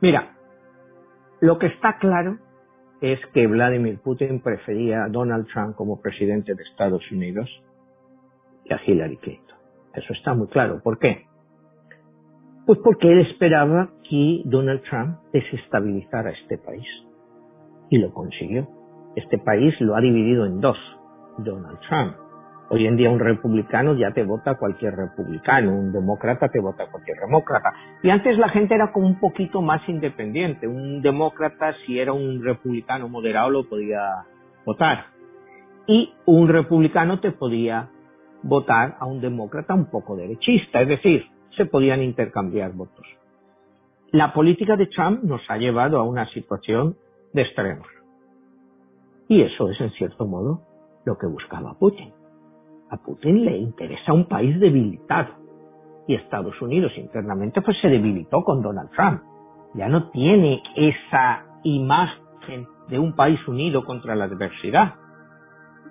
Mira, lo que está claro es que Vladimir Putin prefería a Donald Trump como presidente de Estados Unidos y a Hillary Clinton. Eso está muy claro. ¿Por qué? Pues porque él esperaba que Donald Trump desestabilizara este país. Y lo consiguió. Este país lo ha dividido en dos. Donald Trump. Hoy en día un republicano ya te vota cualquier republicano, un demócrata te vota cualquier demócrata. Y antes la gente era como un poquito más independiente. Un demócrata, si era un republicano moderado, lo podía votar. Y un republicano te podía votar a un demócrata un poco derechista. Es decir, se podían intercambiar votos. La política de Trump nos ha llevado a una situación de extremos. Y eso es, en cierto modo, lo que buscaba Putin. A Putin le interesa un país debilitado. Y Estados Unidos internamente pues se debilitó con Donald Trump. Ya no tiene esa imagen de un país unido contra la adversidad.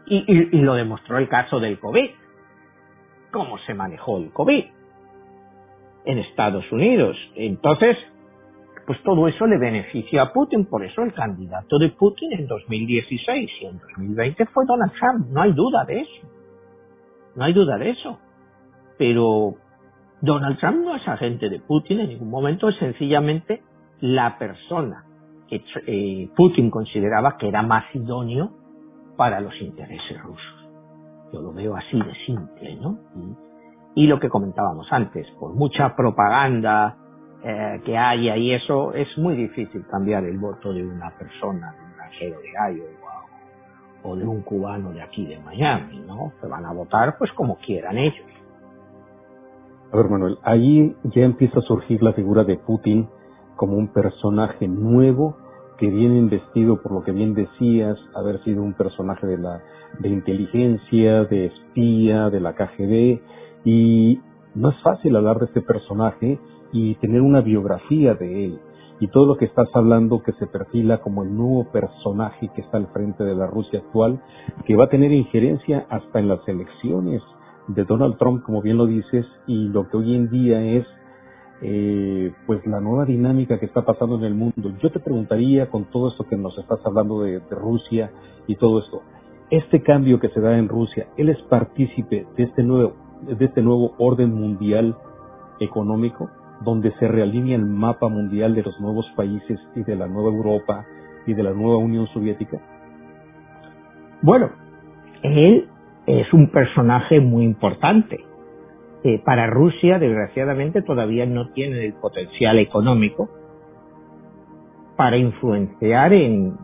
Y, y lo demostró el caso del COVID. ¿Cómo se manejó el COVID? En Estados Unidos. Entonces, pues todo eso le beneficia a Putin, por eso el candidato de Putin en 2016 y en 2020 fue Donald Trump, no hay duda de eso, no hay duda de eso. Pero Donald Trump no es agente de Putin en ningún momento, es sencillamente la persona que eh, Putin consideraba que era más idóneo para los intereses rusos. Yo lo veo así de simple, ¿no? Lo que comentábamos antes, por mucha propaganda eh, que haya y eso, es muy difícil cambiar el voto de una persona, de un granjero de Iowa o de un cubano de aquí de Miami, ¿no? Que van a votar pues como quieran ellos. A ver, Manuel, ahí ya empieza a surgir la figura de Putin como un personaje nuevo que viene investido por lo que bien decías, haber sido un personaje de la de inteligencia, de espía, de la KGB, y no es fácil hablar de este personaje y tener una biografía de él. Y todo lo que estás hablando que se perfila como el nuevo personaje que está al frente de la Rusia actual, que va a tener injerencia hasta en las elecciones de Donald Trump, como bien lo dices, y lo que hoy en día es eh, pues la nueva dinámica que está pasando en el mundo. Yo te preguntaría con todo esto que nos estás hablando de, de Rusia y todo esto, este cambio que se da en Rusia, ¿él es partícipe de este nuevo de este nuevo orden mundial económico, donde se realinea el mapa mundial de los nuevos países y de la nueva Europa y de la nueva Unión Soviética? Bueno, él es un personaje muy importante. Eh, para Rusia, desgraciadamente, todavía no tiene el potencial económico para influenciar en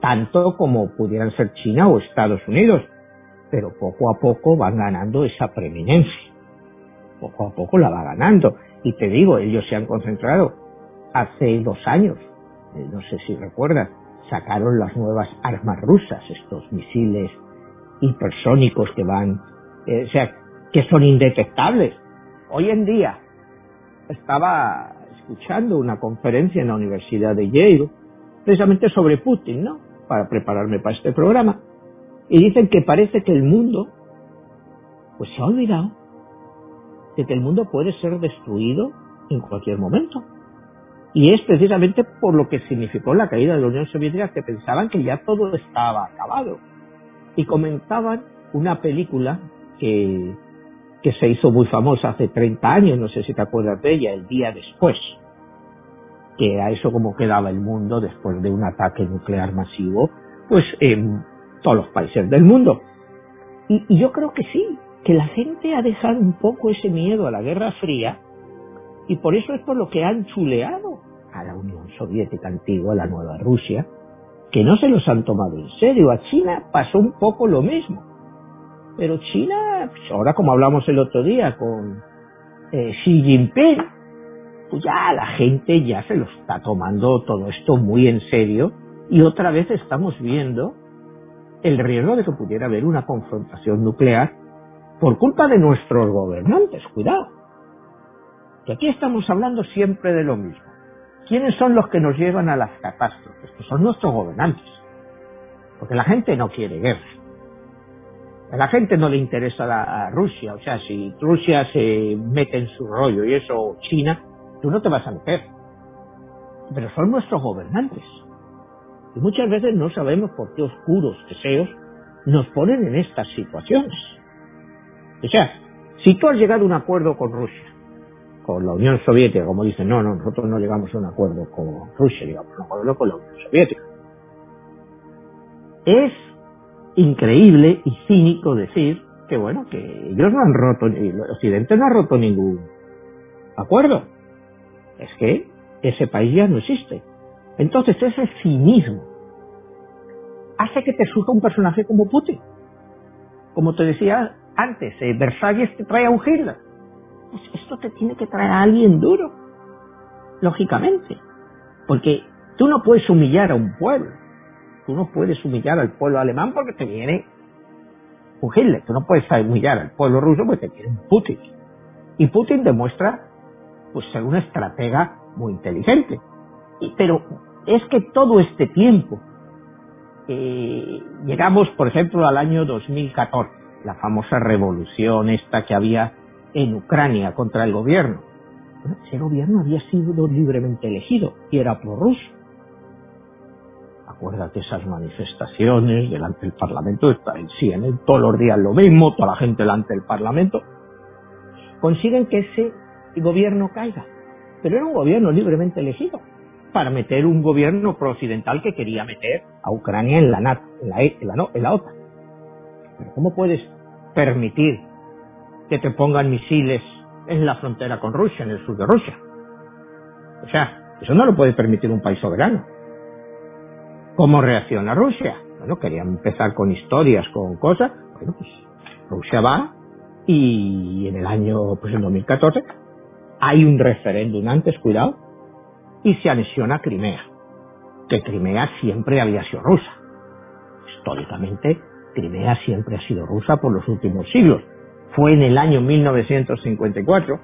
tanto como pudieran ser China o Estados Unidos pero poco a poco van ganando esa preeminencia. Poco a poco la va ganando. Y te digo, ellos se han concentrado hace dos años, eh, no sé si recuerdas, sacaron las nuevas armas rusas, estos misiles hipersónicos que van, eh, o sea, que son indetectables. Hoy en día estaba escuchando una conferencia en la Universidad de Yale, precisamente sobre Putin, ¿no? Para prepararme para este programa. Y dicen que parece que el mundo pues se ha olvidado. de que el mundo puede ser destruido en cualquier momento. Y es precisamente por lo que significó la caída de la Unión Soviética que pensaban que ya todo estaba acabado. Y comentaban una película que, que se hizo muy famosa hace 30 años, no sé si te acuerdas de ella, El Día Después, que era eso como quedaba el mundo después de un ataque nuclear masivo, pues en todos los países del mundo. Y, y yo creo que sí, que la gente ha dejado un poco ese miedo a la Guerra Fría y por eso es por lo que han chuleado a la Unión Soviética antigua, a la nueva Rusia, que no se los han tomado en serio. A China pasó un poco lo mismo. Pero China, pues ahora como hablamos el otro día con eh, Xi Jinping, pues ya la gente ya se lo está tomando todo esto muy en serio y otra vez estamos viendo el riesgo de que pudiera haber una confrontación nuclear por culpa de nuestros gobernantes, cuidado. Que aquí estamos hablando siempre de lo mismo. ¿Quiénes son los que nos llevan a las catástrofes? Pues son nuestros gobernantes. Porque la gente no quiere guerra. A la gente no le interesa a Rusia. O sea, si Rusia se mete en su rollo y eso China, tú no te vas a meter. Pero son nuestros gobernantes. Y muchas veces no sabemos por qué oscuros deseos nos ponen en estas situaciones. O sea, si tú has llegado a un acuerdo con Rusia, con la Unión Soviética, como dicen, no, no, nosotros no llegamos a un acuerdo con Rusia, llegamos a un acuerdo con la Unión Soviética. Es increíble y cínico decir que, bueno, que ellos no han roto, Occidente no ha roto ningún acuerdo. Es que ese país ya no existe. Entonces ese cinismo hace que te surja un personaje como Putin. Como te decía antes, eh, Versalles te trae a un Hitler. Pues esto te tiene que traer a alguien duro, lógicamente. Porque tú no puedes humillar a un pueblo. Tú no puedes humillar al pueblo alemán porque te viene un Hitler. Tú no puedes humillar al pueblo ruso porque te viene un Putin. Y Putin demuestra pues ser una estratega muy inteligente. Pero es que todo este tiempo, eh, llegamos por ejemplo al año 2014, la famosa revolución esta que había en Ucrania contra el gobierno. ese gobierno había sido libremente elegido y era prorruso. Acuérdate esas manifestaciones delante del Parlamento, en CNN todos los días lo mismo, toda la gente delante del Parlamento. Consiguen que ese gobierno caiga, pero era un gobierno libremente elegido para meter un gobierno pro-occidental que quería meter a Ucrania en la NATO, en la, en en la OTAN. Pero ¿cómo puedes permitir que te pongan misiles en la frontera con Rusia, en el sur de Rusia? O sea, eso no lo puede permitir un país soberano. ¿Cómo reacciona Rusia? Bueno, querían empezar con historias, con cosas. Bueno, pues Rusia va y en el año, pues en 2014, hay un referéndum antes, cuidado, y se anexiona Crimea, que Crimea siempre había sido rusa. Históricamente, Crimea siempre ha sido rusa por los últimos siglos. Fue en el año 1954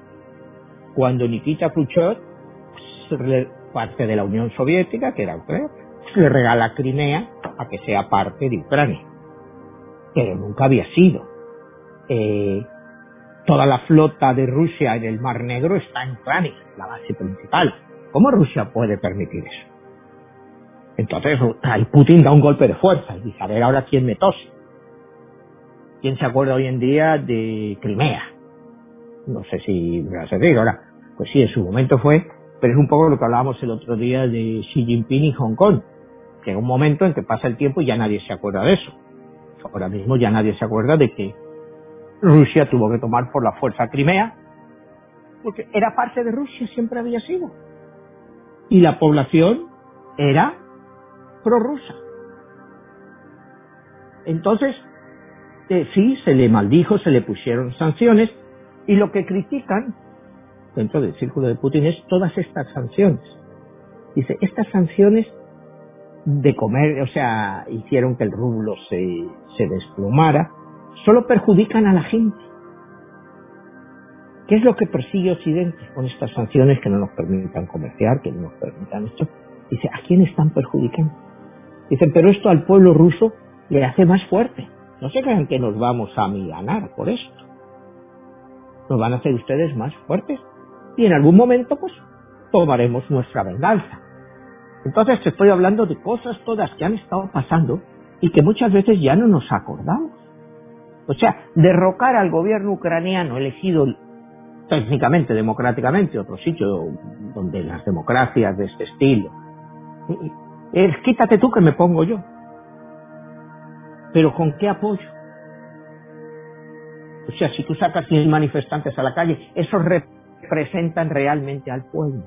cuando Nikita Khrushchev, parte de la Unión Soviética, que era Ucrania, le regala Crimea a que sea parte de Ucrania, pero nunca había sido. Eh, toda la flota de Rusia en el Mar Negro está en Ucrania, la base principal. ¿Cómo Rusia puede permitir eso? Entonces, ahí Putin da un golpe de fuerza y dice, a ver ahora quién me tose. ¿Quién se acuerda hoy en día de Crimea? No sé si me vas a decir ahora. Pues sí, en su momento fue, pero es un poco lo que hablábamos el otro día de Xi Jinping y Hong Kong. Que en un momento en que pasa el tiempo y ya nadie se acuerda de eso. Ahora mismo ya nadie se acuerda de que Rusia tuvo que tomar por la fuerza Crimea, porque era parte de Rusia, siempre había sido y la población era prorrusa. Entonces, eh, sí, se le maldijo, se le pusieron sanciones y lo que critican dentro del círculo de Putin es todas estas sanciones. Dice, estas sanciones de comer, o sea, hicieron que el rublo se, se desplomara, solo perjudican a la gente. ¿Qué es lo que persigue Occidente con estas sanciones que no nos permitan comerciar, que no nos permitan esto? Dice, ¿a quién están perjudicando? Dicen, pero esto al pueblo ruso le hace más fuerte. No se crean que nos vamos a milanar por esto. nos van a hacer ustedes más fuertes. Y en algún momento, pues, tomaremos nuestra venganza. Entonces te estoy hablando de cosas todas que han estado pasando y que muchas veces ya no nos acordamos. O sea, derrocar al gobierno ucraniano elegido técnicamente, democráticamente, otro sitio donde las democracias de este estilo. Es quítate tú que me pongo yo. Pero ¿con qué apoyo? O sea, si tú sacas 100 manifestantes a la calle, esos representan realmente al pueblo.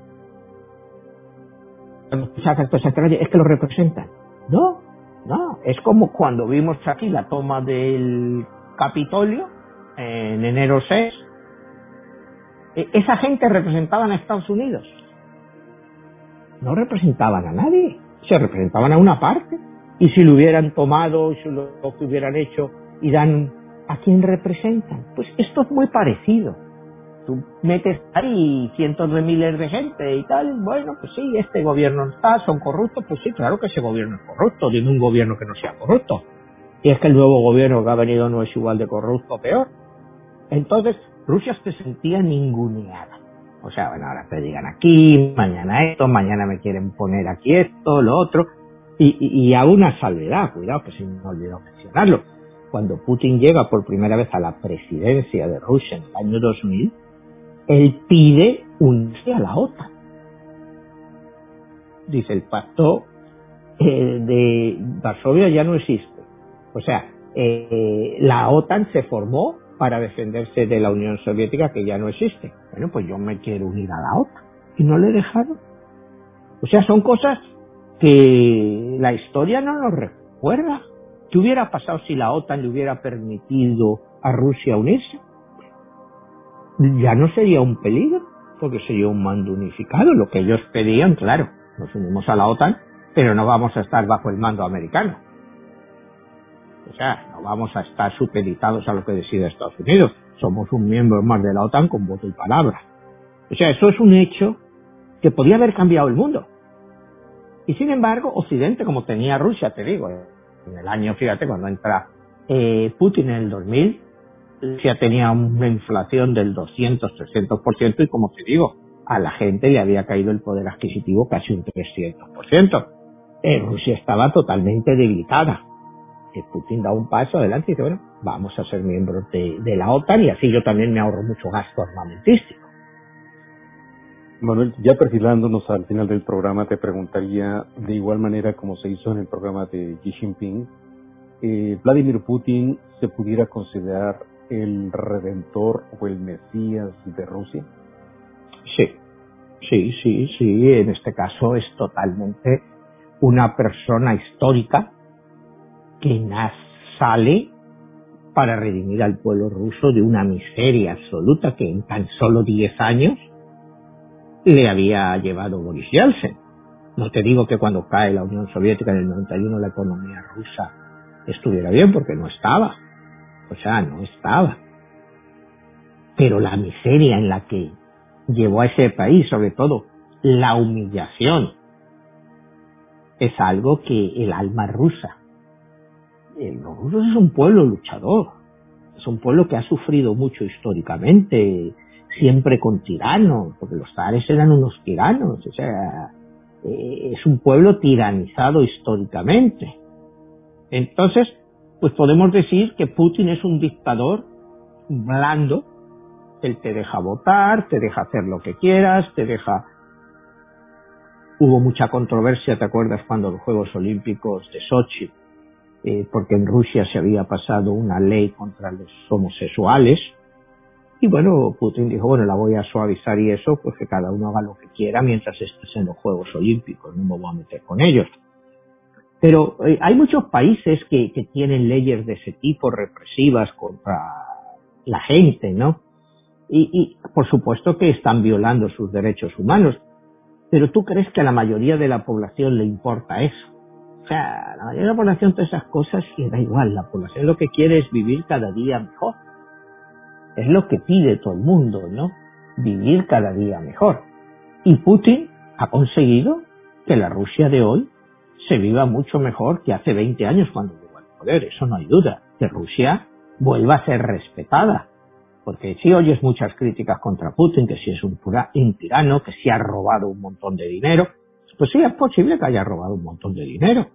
Cuando tú sacas a la calle, es que lo representan. No, no. Es como cuando vimos aquí la toma del Capitolio en enero 6. E, esa gente representaban a Estados Unidos. No representaban a nadie. Se representaban a una parte. Y si lo hubieran tomado, si lo, que hubieran hecho, irán a quién representan. Pues esto es muy parecido. Tú metes ahí cientos de miles de gente y tal, bueno, pues sí, este gobierno está, son corruptos, pues sí, claro que ese gobierno es corrupto, dime un gobierno que no sea corrupto. Y es que el nuevo gobierno que ha venido no es igual de corrupto o peor. Entonces, Rusia se sentía ninguneada. O sea, bueno, ahora te digan aquí, mañana esto, mañana me quieren poner aquí esto, lo otro. Y, y, a una salvedad, cuidado que si no olvido mencionarlo. Cuando Putin llega por primera vez a la presidencia de Rusia en el año 2000, él pide unirse a la OTAN. Dice, el pacto eh, de Varsovia ya no existe o sea, eh, la OTAN se formó para defenderse de la Unión Soviética que ya no existe. Bueno, pues yo me quiero unir a la OTAN. Y no le dejaron. O sea, son cosas que la historia no nos recuerda. ¿Qué hubiera pasado si la OTAN le hubiera permitido a Rusia unirse? Ya no sería un peligro, porque sería un mando unificado. Lo que ellos pedían, claro, nos unimos a la OTAN, pero no vamos a estar bajo el mando americano. O sea, no vamos a estar supeditados a lo que decide Estados Unidos. Somos un miembro más de la OTAN con voto y palabra. O sea, eso es un hecho que podía haber cambiado el mundo. Y sin embargo, Occidente, como tenía Rusia, te digo, en el año, fíjate, cuando entra eh, Putin en el 2000, Rusia tenía una inflación del 200, 300% y como te digo, a la gente le había caído el poder adquisitivo casi un 300%. Eh, Rusia estaba totalmente debilitada Putin da un paso adelante y dice, bueno, vamos a ser miembros de, la OTAN y así yo también me ahorro mucho gasto armamentístico. Manuel, ya perfilándonos al final del programa, te preguntaría, de igual manera como se hizo en el programa de Xi Jinping, eh, ¿Vladimir Putin se pudiera considerar el redentor o el mesías de Rusia? Sí, sí, sí, sí, en este caso es totalmente una persona histórica que sale para redimir al pueblo ruso de una miseria absoluta que en tan solo 10 años le había llevado Boris Yeltsin. No te digo que cuando cae la Unión Soviética en el 91 la economía rusa estuviera bien, porque no estaba. O sea, no estaba. Pero la miseria en la que llevó a ese país, sobre todo la humillación, es algo que el alma rusa los rusos es un pueblo luchador, es un pueblo que ha sufrido mucho históricamente, siempre con tiranos, porque los zares eran unos tiranos, o sea, eh, es un pueblo tiranizado históricamente. Entonces, pues podemos decir que Putin es un dictador blando, él te deja votar, te deja hacer lo que quieras, te deja... Hubo mucha controversia, ¿te acuerdas cuando los Juegos Olímpicos de Sochi eh, porque en Rusia se había pasado una ley contra los homosexuales. Y bueno, Putin dijo, bueno, la voy a suavizar y eso, pues que cada uno haga lo que quiera mientras estés en los Juegos Olímpicos, no me voy a meter con ellos. Pero eh, hay muchos países que, tienen leyes de ese tipo represivas contra la gente, ¿no? Y, y por supuesto que están violando sus derechos humanos. Pero tú crees que a la mayoría de la población le importa eso? O sea, la mayoría de la población todas esas cosas y da igual, la población lo que quiere es vivir cada día mejor. Es lo que pide todo el mundo, ¿no? Vivir cada día mejor. Y Putin ha conseguido que la Rusia de hoy se viva mucho mejor que hace 20 años cuando llegó al poder, eso no hay duda. Que Rusia vuelva a ser respetada. porque si oyes muchas críticas contra Putin, que si es un, un tirano, que si ha robado un montón de dinero, pues sí, es posible que haya robado un montón de dinero.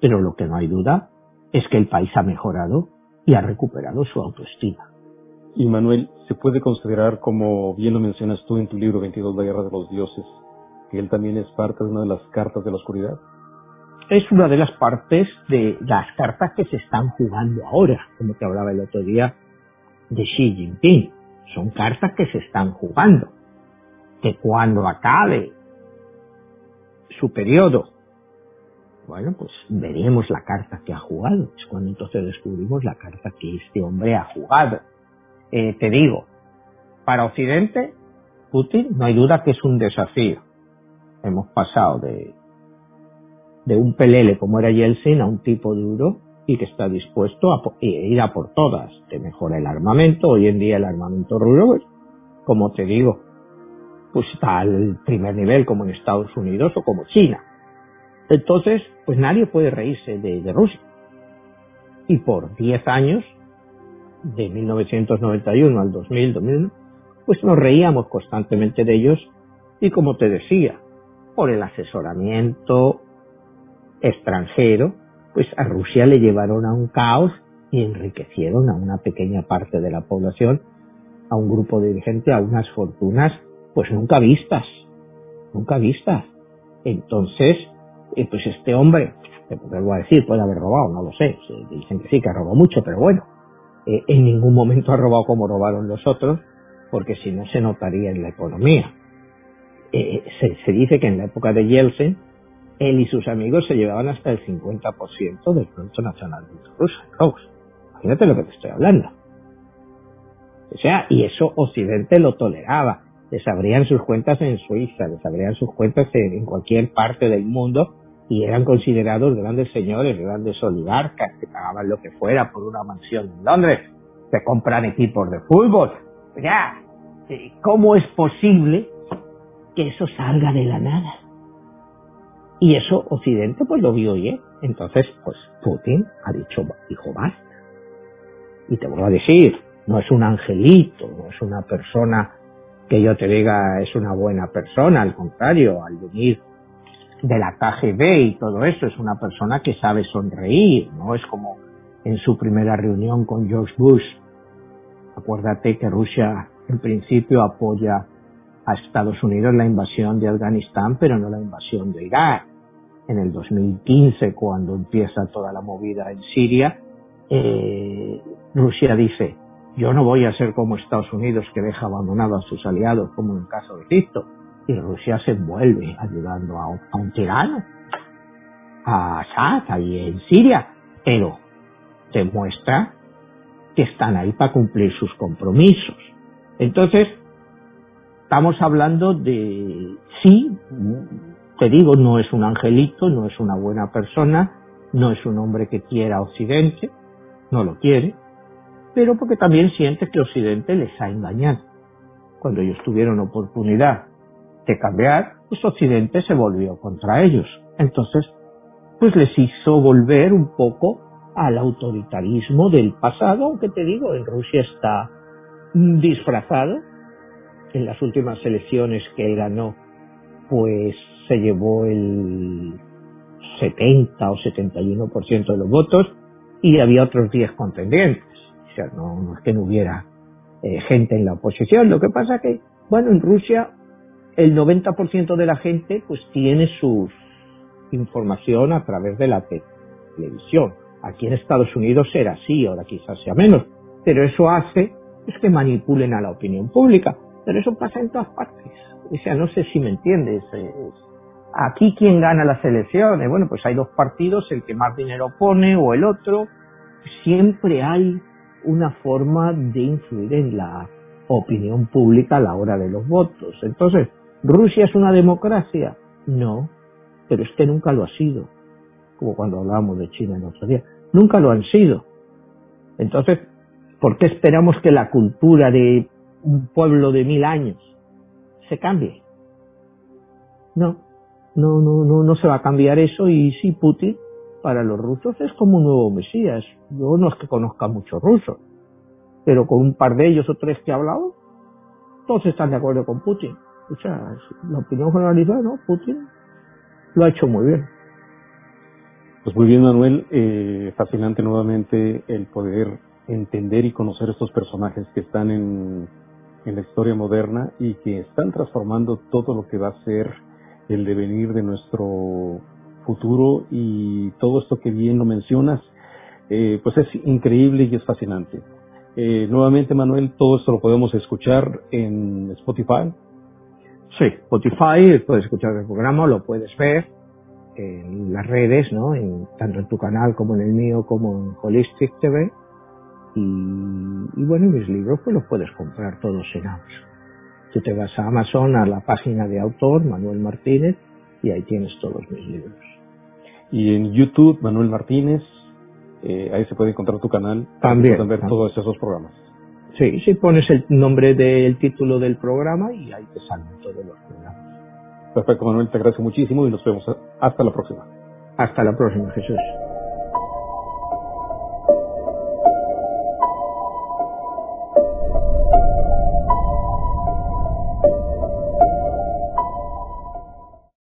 Pero lo que no hay duda es que el país ha mejorado y ha recuperado su autoestima. Y Manuel, ¿se puede considerar, como bien lo mencionas tú en tu libro 22, La Guerra de los Dioses, que él también es parte de una de las cartas de la oscuridad? Es una de las partes de las cartas que se están jugando ahora, como te hablaba el otro día de Xi Jinping. Son cartas que se están jugando. Que cuando acabe su periodo, bueno, pues veremos la carta que ha jugado. Es cuando entonces descubrimos la carta que este hombre ha jugado. Eh, te digo, para Occidente, Putin no hay duda que es un desafío. Hemos pasado de, de un pelele como era Yeltsin a un tipo duro y que está dispuesto a ir a por todas. Te mejora el armamento. Hoy en día el armamento ruso, pues, como te digo, pues está al primer nivel como en Estados Unidos o como China. Entonces, pues nadie puede reírse de, Rusia. Y por 10 años, de 1991 al 2000, 2001, pues nos reíamos constantemente de ellos y como te decía, por el asesoramiento extranjero, pues a Rusia le llevaron a un caos y enriquecieron a una pequeña parte de la población, a un grupo dirigente, a unas fortunas pues nunca vistas, nunca vistas. Entonces, eh, pues este hombre, te vuelvo a decir, puede haber robado, no lo sé, dicen que sí, que robado mucho, pero bueno, eh, en ningún momento ha robado como robaron los otros, porque si no se notaría en la economía. Eh, se, se, dice que en la época de Yeltsin, él y sus amigos se llevaban hasta el 50% del Producto Nacional Ruso. Imagínate lo que te estoy hablando. O sea, y eso Occidente lo toleraba les abrían sus cuentas en Suiza, les abrían sus cuentas en, cualquier parte del mundo y eran considerados grandes señores, grandes oligarcas que pagaban lo que fuera por una mansión en Londres, que compran equipos de fútbol. Ya, eh, ¿cómo es posible que eso salga de la nada? Y eso Occidente pues lo vio oye. Entonces, pues Putin ha dicho, dijo basta. Y te vuelvo a decir, no es un angelito, no es una persona que yo te diga es una buena persona, al contrario, al venir de la KGB y todo eso, es una persona que sabe sonreír, no es como en su primera reunión con George Bush. Acuérdate que Rusia en principio apoya a Estados Unidos la invasión de Afganistán, pero no la invasión de Irak. En el 2015, cuando empieza toda la movida en Siria, eh, Rusia dice, yo no voy a ser como Estados Unidos que deja abandonado a sus aliados como en el caso de Egipto. Y Rusia se envuelve ayudando a, un tirano, a Assad ahí en Siria, pero demuestra que están ahí para cumplir sus compromisos. Entonces, estamos hablando de, sí, te digo, no es un angelito, no es una buena persona, no es un hombre que quiera Occidente, no lo quiere, pero porque también siente que Occidente les ha engañado. Cuando ellos tuvieron oportunidad de cambiar, pues Occidente se volvió contra ellos. Entonces, pues les hizo volver un poco al autoritarismo del pasado, aunque te digo, en Rusia está disfrazado. En las últimas elecciones que él ganó, pues se llevó el 70 o 71% de los votos y había otros 10 contendientes no, es que no hubiera eh, gente en la oposición. Lo que pasa que, bueno, en Rusia el 90% de la gente pues tiene su información a través de la televisión. Aquí en Estados Unidos era así, ahora quizás sea menos, pero eso hace es que manipulen a la opinión pública. Pero eso pasa en todas partes. O sea, no sé si me entiendes. Aquí, ¿quién gana las elecciones? Bueno, pues hay dos partidos, el que más dinero pone o el otro. Siempre hay una forma de influir en la opinión pública a la hora de los votos. Entonces, ¿Rusia es una democracia? No, pero es que nunca lo ha sido, como cuando hablábamos de China en otro día. Nunca lo han sido. Entonces, ¿por qué esperamos que la cultura de un pueblo de mil años se cambie? No, no, no, no, no se va a cambiar eso y sí, Putin para los rusos es como un nuevo Mesías. Yo no es que conozca muchos rusos, pero con un par de ellos o tres que he hablado, todos están de acuerdo con Putin. O sea, la opinión generalizada, ¿no? Putin lo ha hecho muy bien. Pues muy bien, Manuel. Eh, fascinante nuevamente el poder entender y conocer estos personajes que están en, en la historia moderna y que están transformando todo lo que va a ser el devenir de nuestro futuro y todo esto que bien lo mencionas, eh, pues es increíble y es fascinante. Eh, nuevamente, Manuel, todo esto lo podemos escuchar en Spotify. Sí, Spotify, puedes escuchar el programa, lo puedes ver en las redes, ¿no? En, tanto en tu canal como en el mío, como en Holistic TV. Y, y bueno, mis libros pues los puedes comprar todos en Amazon. Tú te vas a Amazon, a la página de autor, Manuel Martínez, y ahí tienes todos mis libros. Y en YouTube, Manuel Martínez, eh, ahí se puede encontrar tu canal. También. Ver todos esos programas. Sí, sí, pones el nombre del título del programa y ahí te salen todos los programas. Perfecto, Manuel, te agradezco muchísimo y nos vemos hasta la próxima. Hasta la próxima, Jesús.